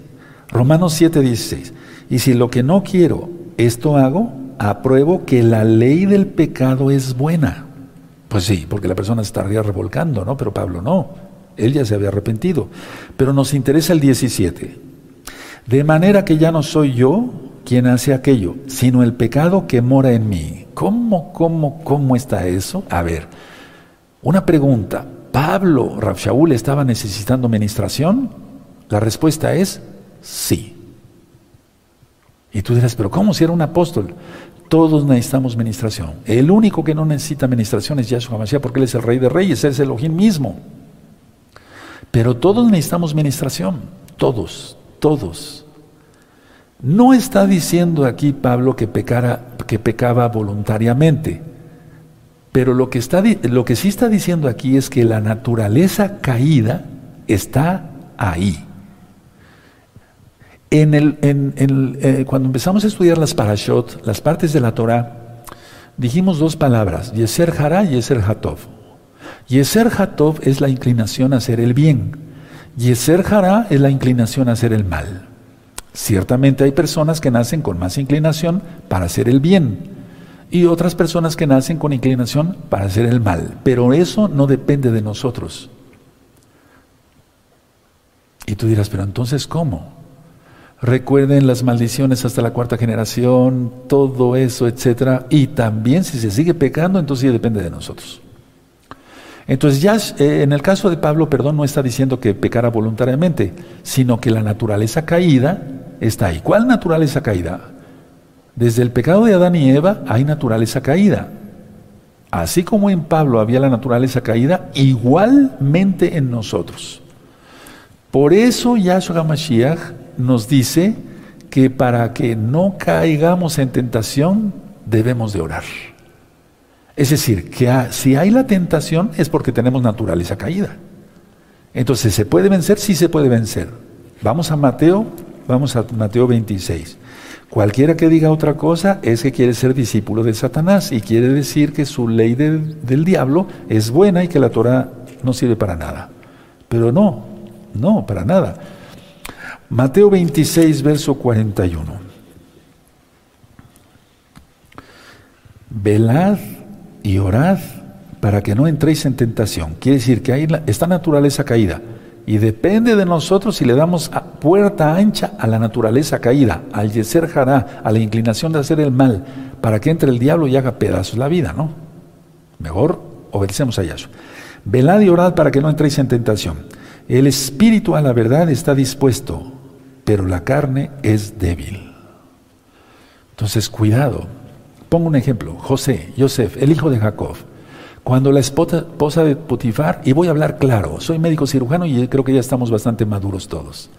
Romanos 7, 16. Y si lo que no quiero, esto hago, apruebo que la ley del pecado es buena. Pues sí, porque la persona estaría revolcando, ¿no? Pero Pablo no, él ya se había arrepentido. Pero nos interesa el 17. De manera que ya no soy yo quien hace aquello, sino el pecado que mora en mí. ¿Cómo, cómo, cómo está eso? A ver, una pregunta. ¿Pablo, Shaul estaba necesitando ministración? La respuesta es sí. Y tú dirás, pero ¿cómo si era un apóstol? Todos necesitamos ministración. El único que no necesita ministración es Yahshua Mashiach porque Él es el Rey de Reyes, Él es el Elohim mismo. Pero todos necesitamos ministración, todos, todos. No está diciendo aquí Pablo que, pecara, que pecaba voluntariamente, pero lo que, está, lo que sí está diciendo aquí es que la naturaleza caída está ahí. Eh, cuando empezamos a estudiar las parashot, las partes de la Torah, dijimos dos palabras, Yeser Hara y Yeser Hatov. Yeser Hatov es la inclinación a hacer el bien. Yeser Hara es la inclinación a hacer el mal. Ciertamente hay personas que nacen con más inclinación para hacer el bien y otras personas que nacen con inclinación para hacer el mal, pero eso no depende de nosotros. Y tú dirás, pero entonces ¿cómo? Recuerden las maldiciones hasta la cuarta generación, todo eso, etcétera. Y también si se sigue pecando, entonces sí depende de nosotros. Entonces ya eh, en el caso de Pablo, perdón, no está diciendo que pecara voluntariamente, sino que la naturaleza caída está ahí. ¿Cuál naturaleza caída? Desde el pecado de Adán y Eva hay naturaleza caída. Así como en Pablo había la naturaleza caída, igualmente en nosotros. Por eso Yahshua Mashiach nos dice que para que no caigamos en tentación debemos de orar. Es decir, que si hay la tentación es porque tenemos naturaleza caída. Entonces, ¿se puede vencer? Sí se puede vencer. Vamos a Mateo, vamos a Mateo 26. Cualquiera que diga otra cosa es que quiere ser discípulo de Satanás y quiere decir que su ley del diablo es buena y que la Torah no sirve para nada. Pero no, no, para nada. Mateo 26, verso 41. Velad y orad para que no entréis en tentación. Quiere decir que hay esta naturaleza caída. Y depende de nosotros si le damos puerta ancha a la naturaleza caída, al yeser jará, a la inclinación de hacer el mal, para que entre el diablo y haga pedazos la vida, ¿no? Mejor obedecemos a Yahshua. Velad y orad para que no entréis en tentación. El espíritu a la verdad está dispuesto, pero la carne es débil. Entonces, cuidado. Pongo un ejemplo. José, Joseph, el hijo de Jacob. Cuando la esposa de Potifar, y voy a hablar claro, soy médico cirujano y creo que ya estamos bastante maduros todos.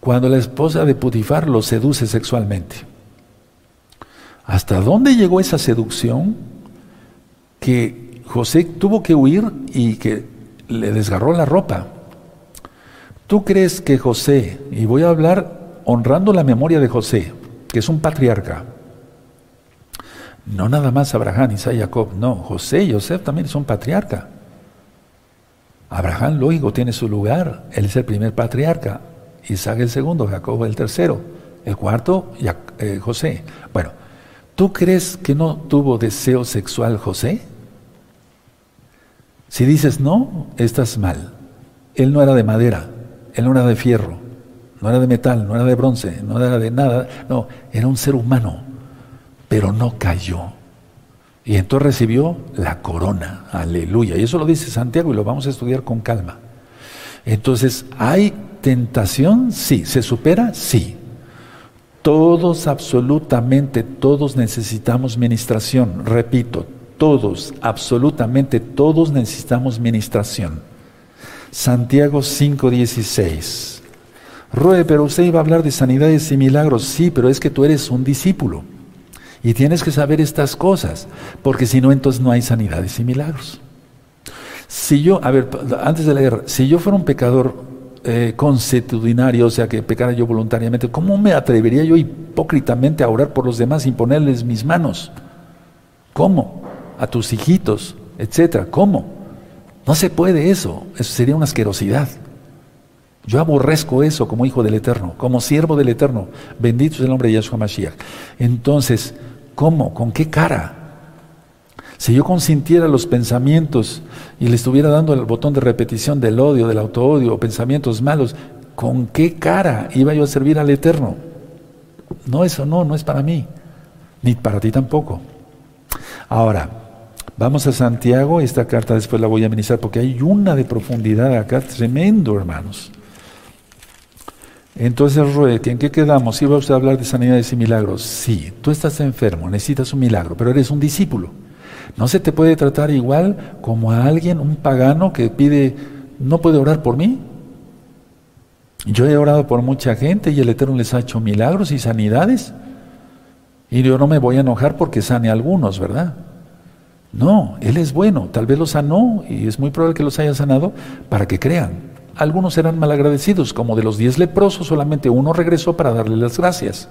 Cuando la esposa de Potifar lo seduce sexualmente. ¿Hasta dónde llegó esa seducción que José tuvo que huir y que le desgarró la ropa? ¿Tú crees que José, y voy a hablar honrando la memoria de José, que es un patriarca, no nada más Abraham, Isaac Jacob, no, José y José también son patriarca. Abraham, lógico, tiene su lugar, él es el primer patriarca, Isaac el segundo, Jacob el tercero, el cuarto, eh, José. Bueno, ¿tú crees que no tuvo deseo sexual José? Si dices no, estás mal. Él no era de madera, él no era de fierro, no era de metal, no era de bronce, no era de nada, no, era un ser humano, pero no cayó. Y entonces recibió la corona, aleluya. Y eso lo dice Santiago y lo vamos a estudiar con calma. Entonces, ¿hay tentación? Sí. ¿Se supera? Sí. Todos, absolutamente todos necesitamos ministración. Repito, todos, absolutamente todos necesitamos ministración. Santiago 5:16. Roe, pero usted iba a hablar de sanidades y milagros. Sí, pero es que tú eres un discípulo. Y tienes que saber estas cosas, porque si no, entonces no hay sanidades y milagros. Si yo, a ver, antes de leer, si yo fuera un pecador eh, consuetudinario, o sea, que pecara yo voluntariamente, ¿cómo me atrevería yo hipócritamente a orar por los demás sin ponerles mis manos? ¿Cómo? A tus hijitos, etcétera. ¿Cómo? No se puede eso, eso sería una asquerosidad. Yo aborrezco eso como hijo del Eterno, como siervo del Eterno. Bendito es el nombre de Yahshua Mashiach. Entonces, ¿cómo? ¿Con qué cara? Si yo consintiera los pensamientos y le estuviera dando el botón de repetición del odio, del autoodio, pensamientos malos, ¿con qué cara iba yo a servir al Eterno? No, eso no, no es para mí, ni para ti tampoco. Ahora, vamos a Santiago, esta carta después la voy a ministrar porque hay una de profundidad acá tremendo, hermanos. Entonces, Ruet, ¿en qué quedamos? ¿Iba usted a hablar de sanidades y milagros? Sí, tú estás enfermo, necesitas un milagro, pero eres un discípulo. No se te puede tratar igual como a alguien, un pagano que pide, ¿no puede orar por mí? Yo he orado por mucha gente y el Eterno les ha hecho milagros y sanidades. Y yo no me voy a enojar porque sane a algunos, ¿verdad? No, Él es bueno, tal vez los sanó y es muy probable que los haya sanado para que crean algunos eran malagradecidos, como de los diez leprosos solamente uno regresó para darle las gracias.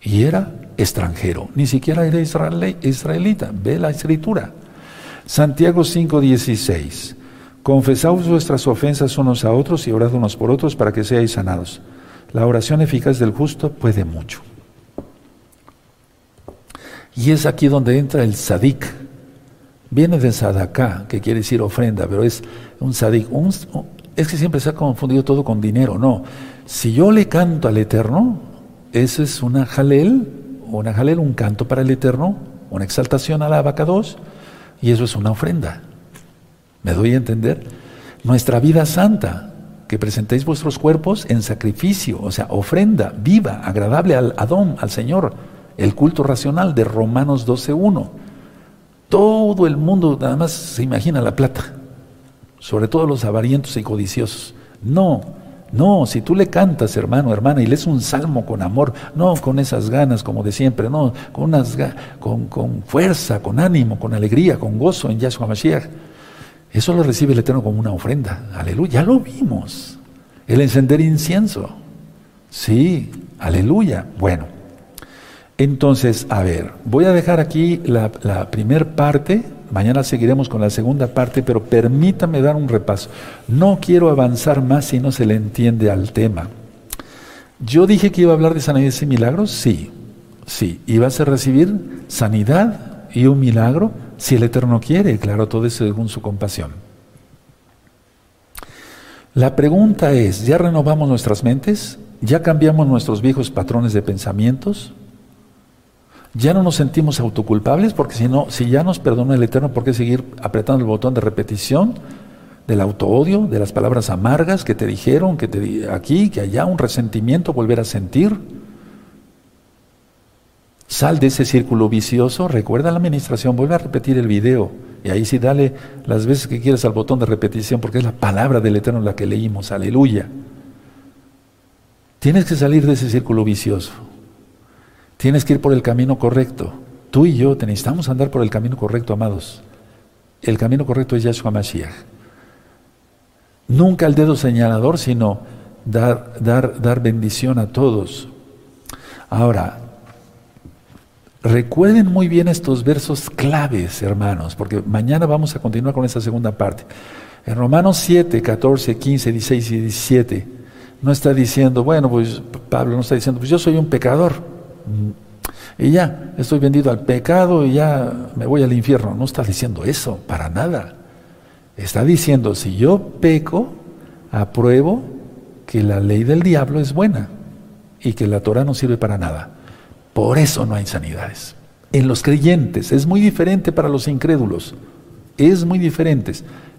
Y era extranjero, ni siquiera era israelita. Ve la escritura. Santiago 5:16. Confesaos vuestras ofensas unos a otros y orad unos por otros para que seáis sanados. La oración eficaz del justo puede mucho. Y es aquí donde entra el sadik. Viene de sadaká, que quiere decir ofrenda, pero es un sadik, un, es que siempre se ha confundido todo con dinero. No, si yo le canto al Eterno, eso es una jalel, una jalel, un canto para el Eterno, una exaltación a la abacados, y eso es una ofrenda. ¿Me doy a entender? Nuestra vida santa, que presentéis vuestros cuerpos en sacrificio, o sea, ofrenda viva, agradable al Adón, al Señor, el culto racional de Romanos 12.1. Todo el mundo nada más se imagina la plata sobre todo los avarientos y codiciosos. No, no, si tú le cantas, hermano, hermana, y lees un salmo con amor, no con esas ganas como de siempre, no, con, unas, con, con fuerza, con ánimo, con alegría, con gozo en Yahshua Mashiach, eso lo recibe el Eterno como una ofrenda. Aleluya, ya lo vimos. El encender incienso. Sí, aleluya. Bueno, entonces, a ver, voy a dejar aquí la, la primer parte Mañana seguiremos con la segunda parte, pero permítame dar un repaso. No quiero avanzar más si no se le entiende al tema. Yo dije que iba a hablar de sanidades y milagros, sí, sí. ¿Y vas a recibir sanidad y un milagro si el Eterno quiere, claro, todo eso según su compasión. La pregunta es, ¿ya renovamos nuestras mentes? ¿Ya cambiamos nuestros viejos patrones de pensamientos? Ya no nos sentimos autoculpables porque si no, si ya nos perdona el Eterno, ¿por qué seguir apretando el botón de repetición del autoodio, de las palabras amargas que te dijeron, que te aquí, que allá, un resentimiento, volver a sentir? Sal de ese círculo vicioso, recuerda la administración, vuelve a repetir el video y ahí sí dale las veces que quieras al botón de repetición porque es la palabra del Eterno la que leímos, aleluya. Tienes que salir de ese círculo vicioso. Tienes que ir por el camino correcto. Tú y yo necesitamos andar por el camino correcto, amados. El camino correcto es Yahshua Mashiach. Nunca el dedo señalador, sino dar, dar, dar bendición a todos. Ahora, recuerden muy bien estos versos claves, hermanos, porque mañana vamos a continuar con esta segunda parte. En Romanos 7, 14, 15, 16 y 17, no está diciendo, bueno, pues Pablo no está diciendo, pues yo soy un pecador. Y ya, estoy vendido al pecado y ya me voy al infierno. No está diciendo eso, para nada. Está diciendo, si yo peco, apruebo que la ley del diablo es buena y que la Torah no sirve para nada. Por eso no hay sanidades. En los creyentes es muy diferente para los incrédulos. Es muy diferente.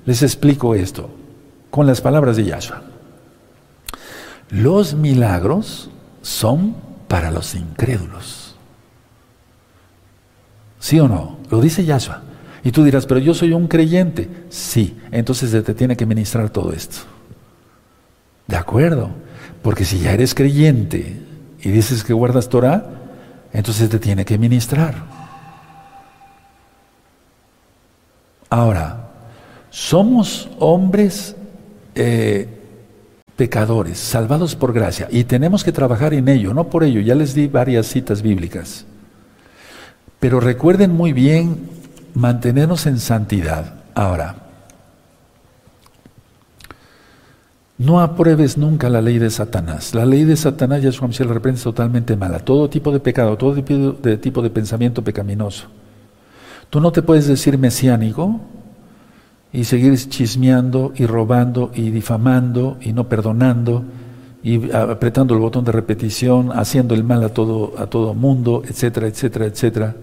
Les explico esto con las palabras de Yahshua. Los milagros son para los incrédulos. ¿Sí o no? Lo dice Yahshua. Y tú dirás, pero yo soy un creyente. Sí, entonces te tiene que ministrar todo esto. ¿De acuerdo? Porque si ya eres creyente y dices que guardas Torah, entonces te tiene que ministrar. Ahora, somos hombres eh, pecadores, salvados por gracia, y tenemos que trabajar en ello, no por ello, ya les di varias citas bíblicas. Pero recuerden muy bien mantenernos en santidad. Ahora, No apruebes nunca la ley de Satanás. La ley de Satanás, Yahshua Mashiach la reprende totalmente mala. Todo tipo de pecado, todo tipo de, tipo de pensamiento pecaminoso. Tú no te puedes decir mesiánico y seguir chismeando y robando y difamando y no perdonando y apretando el botón de repetición, haciendo el mal a todo, a todo mundo, etcétera, etcétera, etcétera.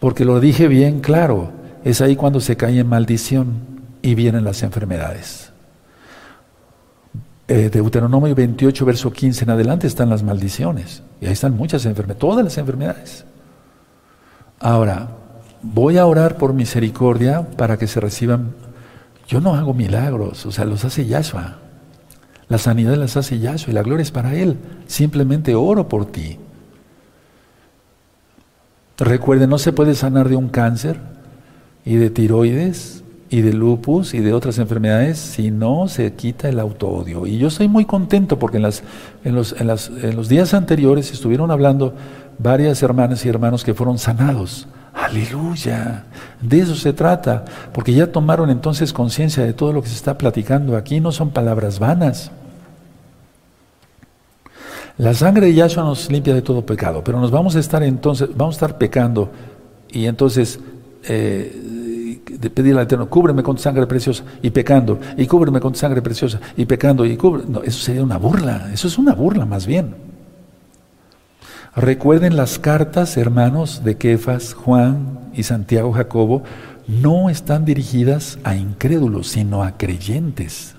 Porque lo dije bien claro, es ahí cuando se cae en maldición y vienen las enfermedades. Eh, Deuteronomio 28, verso 15 en adelante están las maldiciones. Y ahí están muchas enfermedades, todas las enfermedades. Ahora, voy a orar por misericordia para que se reciban. Yo no hago milagros, o sea, los hace Yahshua. La sanidad las hace Yahshua y la gloria es para Él. Simplemente oro por ti. Recuerde, no se puede sanar de un cáncer y de tiroides y de lupus y de otras enfermedades si no se quita el autoodio. Y yo estoy muy contento porque en, las, en, los, en, las, en los días anteriores estuvieron hablando varias hermanas y hermanos que fueron sanados. Aleluya. De eso se trata, porque ya tomaron entonces conciencia de todo lo que se está platicando aquí, no son palabras vanas. La sangre de Yahshua nos limpia de todo pecado, pero nos vamos a estar entonces, vamos a estar pecando y entonces eh, de pedirle al Eterno, cúbreme con sangre preciosa y pecando, y cúbreme con sangre preciosa y pecando, y cubre. No, eso sería una burla, eso es una burla más bien. Recuerden las cartas, hermanos, de Kefas, Juan y Santiago Jacobo, no están dirigidas a incrédulos, sino a creyentes.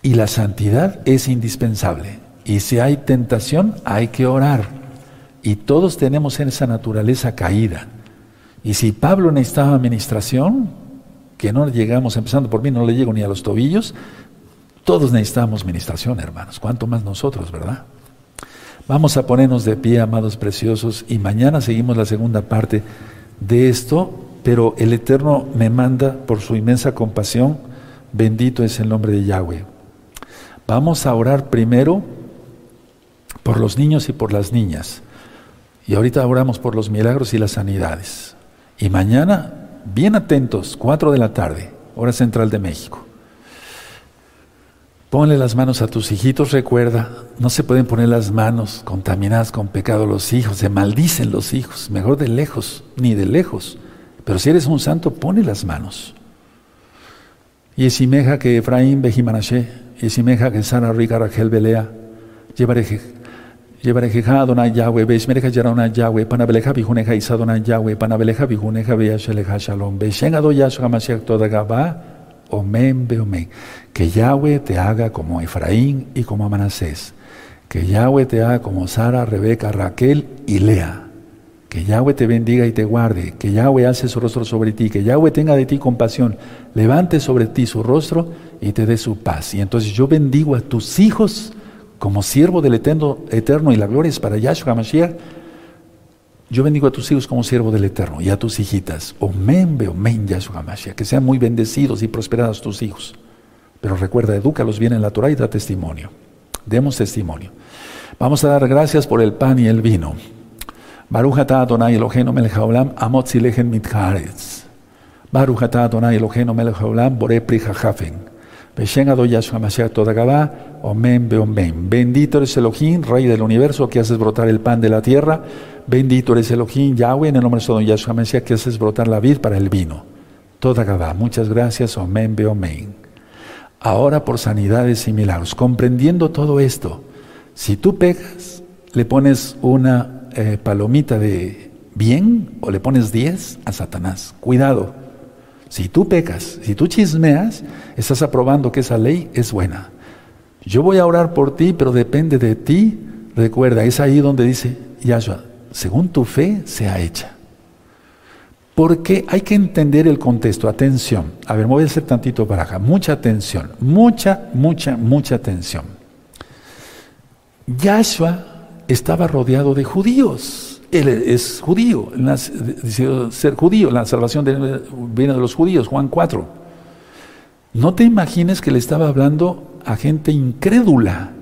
Y la santidad es indispensable. Y si hay tentación, hay que orar. Y todos tenemos esa naturaleza caída. Y si Pablo necesitaba administración, que no llegamos, empezando por mí, no le llego ni a los tobillos, todos necesitamos administración, hermanos. ¿Cuánto más nosotros, verdad? Vamos a ponernos de pie, amados preciosos, y mañana seguimos la segunda parte de esto, pero el Eterno me manda por su inmensa compasión, bendito es el nombre de Yahweh. Vamos a orar primero por los niños y por las niñas. Y ahorita oramos por los milagros y las sanidades. Y mañana, bien atentos, 4 de la tarde, hora central de México. Ponle las manos a tus hijitos, recuerda, no se pueden poner las manos contaminadas con pecado los hijos, se maldicen los hijos, mejor de lejos, ni de lejos. Pero si eres un santo, pone las manos. Y esimeja que Efraín Bejimanashe, y esimeja que Sara Rica Rachel Belea, llevaré Yevarejeja Adonai Yahweh, Beishmereja Yaronai Yahweh, Panabeleja Bijuneja Isadonai Yahweh, Panabeleja Bijuneja Beasheleja Shalom, Beishen Ado Yahshua Mashiach Toda Gaba, Que Yahweh te haga como Efraín y como Manasés. Que Yahweh te haga como Sara, Rebeca, Raquel y Lea. Que Yahweh te bendiga y te guarde. Que Yahweh alce su rostro sobre ti. Que Yahweh tenga de ti compasión. Levante sobre ti su rostro y te dé su paz. Y entonces yo bendigo a tus hijos como siervo del eterno, eterno y la gloria es para Yahshua Mashiach, yo bendigo a tus hijos como siervo del Eterno y a tus hijitas. Omen, omen, Yahshua Mashiach. Que sean muy bendecidos y prosperados tus hijos. Pero recuerda, edúcalos bien en la Torah y da testimonio. Demos testimonio. Vamos a dar gracias por el pan y el vino. Baruch atah Adonai Eloheinu melech haolam amot zilegen mitcharetz. Baruch atah Adonai Eloheinu melech haolam bore pri Bendito eres Elohim, Rey del universo, que haces brotar el pan de la tierra. Bendito eres Elohim, Yahweh, en el nombre de Don Yahshua Mashiach, que haces brotar la vid para el vino. Toda Gabá. Muchas gracias. Amén, amén. Ahora por sanidades y milagros. Comprendiendo todo esto, si tú pegas, le pones una eh, palomita de bien o le pones 10 a Satanás. Cuidado. Si tú pecas, si tú chismeas, estás aprobando que esa ley es buena. Yo voy a orar por ti, pero depende de ti. Recuerda, es ahí donde dice Yahshua, según tu fe sea hecha. Porque hay que entender el contexto. Atención. A ver, voy a hacer tantito para acá. Mucha atención. Mucha, mucha, mucha atención. Yahshua estaba rodeado de judíos él es judío, dice ser judío, la salvación viene de los judíos, Juan 4. No te imagines que le estaba hablando a gente incrédula.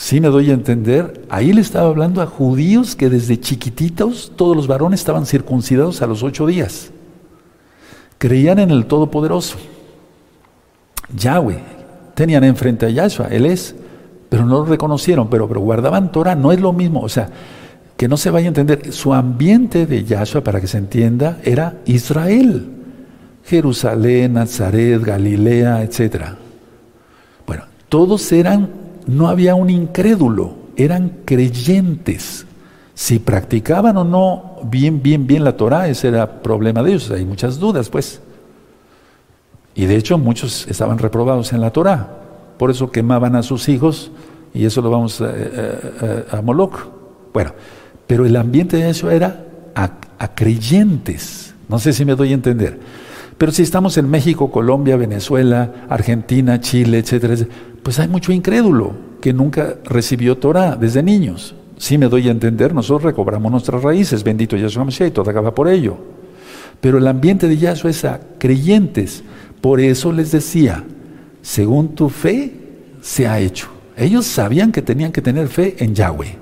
Si me doy a entender, ahí le estaba hablando a judíos que desde chiquititos todos los varones estaban circuncidados a los ocho días. Creían en el Todopoderoso. Yahweh. Tenían enfrente a Yahshua, Él es, pero no lo reconocieron, pero, pero guardaban Torah, no es lo mismo. O sea, que no se vaya a entender, su ambiente de Yahshua, para que se entienda, era Israel. Jerusalén, Nazaret, Galilea, etc. Bueno, todos eran, no había un incrédulo, eran creyentes. Si practicaban o no bien, bien, bien la Torah, ese era problema de ellos. Hay muchas dudas, pues. Y de hecho muchos estaban reprobados en la Torah. Por eso quemaban a sus hijos y eso lo vamos a, a, Moloch. Bueno, pero el ambiente de eso era a, creyentes. No sé si me doy a entender. Pero si estamos en México, Colombia, Venezuela, Argentina, Chile, etcétera, pues hay mucho incrédulo que nunca recibió Torah desde niños. Si me doy a entender, nosotros recobramos nuestras raíces, bendito Yahshua Mashiach, y todo acaba por ello. Pero el ambiente de Yahshua es a creyentes. Por eso les decía, según tu fe se ha hecho. Ellos sabían que tenían que tener fe en Yahweh.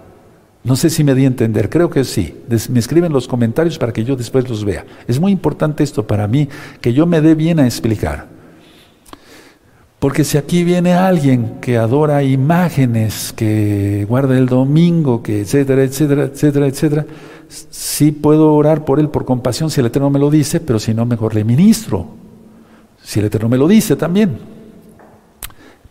No sé si me di a entender, creo que sí. Me escriben los comentarios para que yo después los vea. Es muy importante esto para mí, que yo me dé bien a explicar. Porque si aquí viene alguien que adora imágenes, que guarda el domingo, que etcétera, etcétera, etcétera, etcétera, sí puedo orar por él por compasión si el Eterno me lo dice, pero si no, mejor le ministro. Si el Eterno me lo dice también.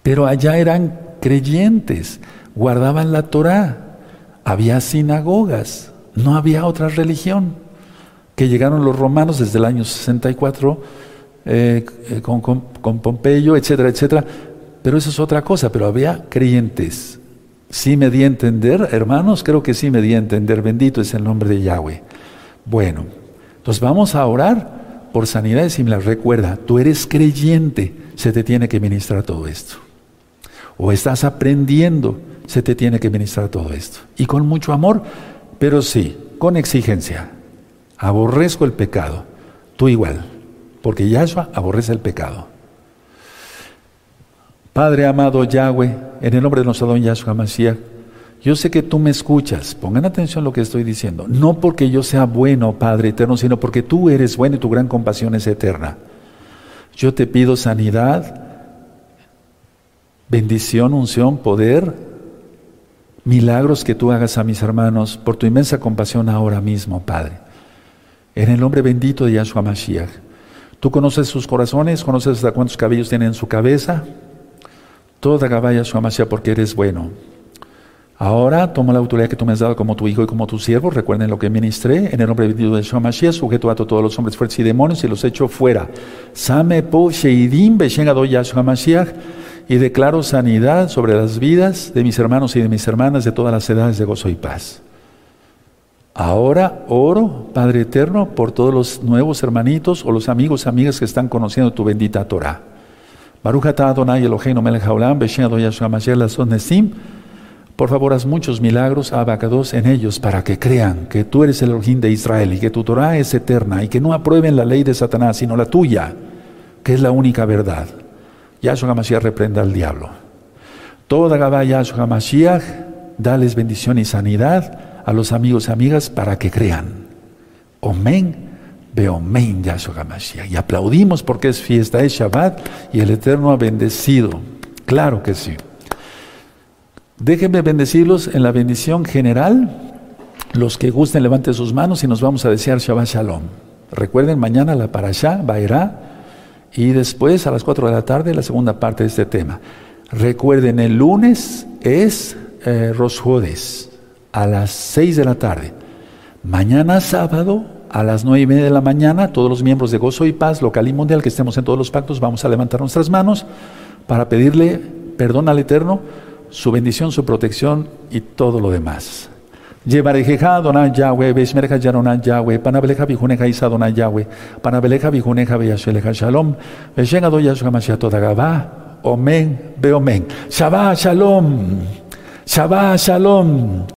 Pero allá eran creyentes, guardaban la Torah, había sinagogas, no había otra religión. Que llegaron los romanos desde el año 64 eh, eh, con, Pompeyo, etcétera, etcétera. Pero eso es otra cosa, pero había creyentes. Sí me di a entender, hermanos, creo que sí me di a entender. Bendito es el nombre de Yahweh. Bueno, entonces vamos a orar por sanidades la recuerda, tú eres creyente, se te tiene que ministrar todo esto. O estás aprendiendo, se te tiene que ministrar todo esto. Y con mucho amor, pero sí, con exigencia. Aborrezco el pecado, tú igual porque Yahshua aborrece el pecado. Padre amado Yahweh, en el nombre de nuestro don Yahshua Mashiach, yo sé que tú me escuchas, pongan atención a lo que estoy diciendo, no porque yo sea bueno, Padre eterno, sino porque tú eres bueno y tu gran compasión es eterna. Yo te pido sanidad, bendición, unción, poder, milagros que tú hagas a mis hermanos por tu inmensa compasión ahora mismo, Padre. En el nombre bendito de Yahshua Mashiach. Tú conoces sus corazones, conoces hasta cuántos cabellos tienen en su cabeza. Toda caballa su amasía porque eres bueno. Ahora tomo la autoridad que tú me has dado como tu hijo y como tu siervo. Recuerden lo que ministré en el nombre bendito de Yahshua Mashiach, sujeto a todos los hombres fuertes y demonios y los echo fuera. Same po sheidim Yahshua Mashiach y declaro sanidad sobre las vidas de mis hermanos y de mis hermanas de todas las edades de gozo y paz. Ahora oro, Padre Eterno, por todos los nuevos hermanitos o los amigos, amigas que están conociendo tu bendita Torah. Por favor, haz muchos milagros, abacados en ellos, para que crean que tú eres el Elohim de Israel y que tu Torah es eterna y que no aprueben la ley de Satanás, sino la tuya, que es la única verdad. Yahshua HaMashiach reprenda al diablo. Toda Gabá Yahshua HaMashiach, dales bendición y sanidad a los amigos y amigas para que crean. Omen, Beomen Yahshua Mashiach. Y aplaudimos porque es fiesta, es Shabbat y el Eterno ha bendecido. Claro que sí. Déjenme bendecirlos en la bendición general. Los que gusten levanten sus manos y nos vamos a desear Shabbat Shalom. Recuerden mañana la Parashá, Baerá, y después a las 4 de la tarde la segunda parte de este tema. Recuerden, el lunes es eh, a las 6 de la tarde. Mañana sábado a las nueve y media de la mañana, todos los miembros de Gozo y Paz, local y mundial, que estemos en todos los pactos, vamos a levantar nuestras manos para pedirle perdón al Eterno, su bendición, su protección y todo lo demás. Llevarejeja Adonai Yahweh, Beshmerja Yaronan Yahweh, Panabeleja Bijuneja Isa Adonai Yahweh, Panabeleja Bijuneja Beyasheleja Shalom, Beshen Doya Yahshua Mashiach Omen, Beomen. Shabbat Shalom, Shabbat Shalom.